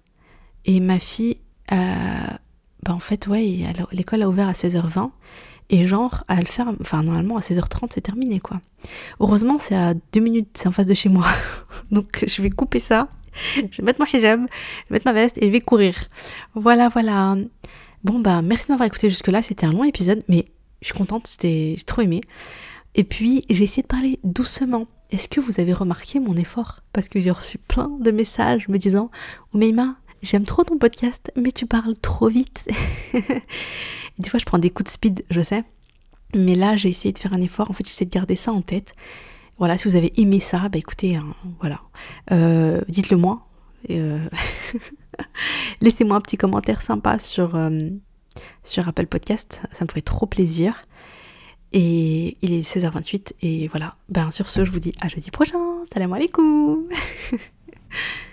et ma fille, bah en fait, ouais, l'école a ouvert à 16h20. Et genre, à le faire, enfin normalement à 16h30 c'est terminé quoi. Heureusement c'est à 2 minutes, c'est en face de chez moi. Donc je vais couper ça, je vais mettre mon hijab, je vais mettre ma veste et je vais courir. Voilà, voilà. Bon bah merci de m'avoir écouté jusque là, c'était un long épisode, mais je suis contente, c'était j'ai trop aimé. Et puis j'ai essayé de parler doucement. Est-ce que vous avez remarqué mon effort? Parce que j'ai reçu plein de messages me disant Oumeima, j'aime trop ton podcast, mais tu parles trop vite. des fois, je prends des coups de speed, je sais. Mais là, j'ai essayé de faire un effort. En fait, j'essaie de garder ça en tête. Voilà, si vous avez aimé ça, bah écoutez, hein, voilà. Euh, dites-le moi. Euh, laissez-moi un petit commentaire sympa sur, euh, sur Apple Podcast. Ça me ferait trop plaisir. Et il est 16h28. Et voilà. Ben, sur ce, je vous dis à jeudi prochain. Salam alaikum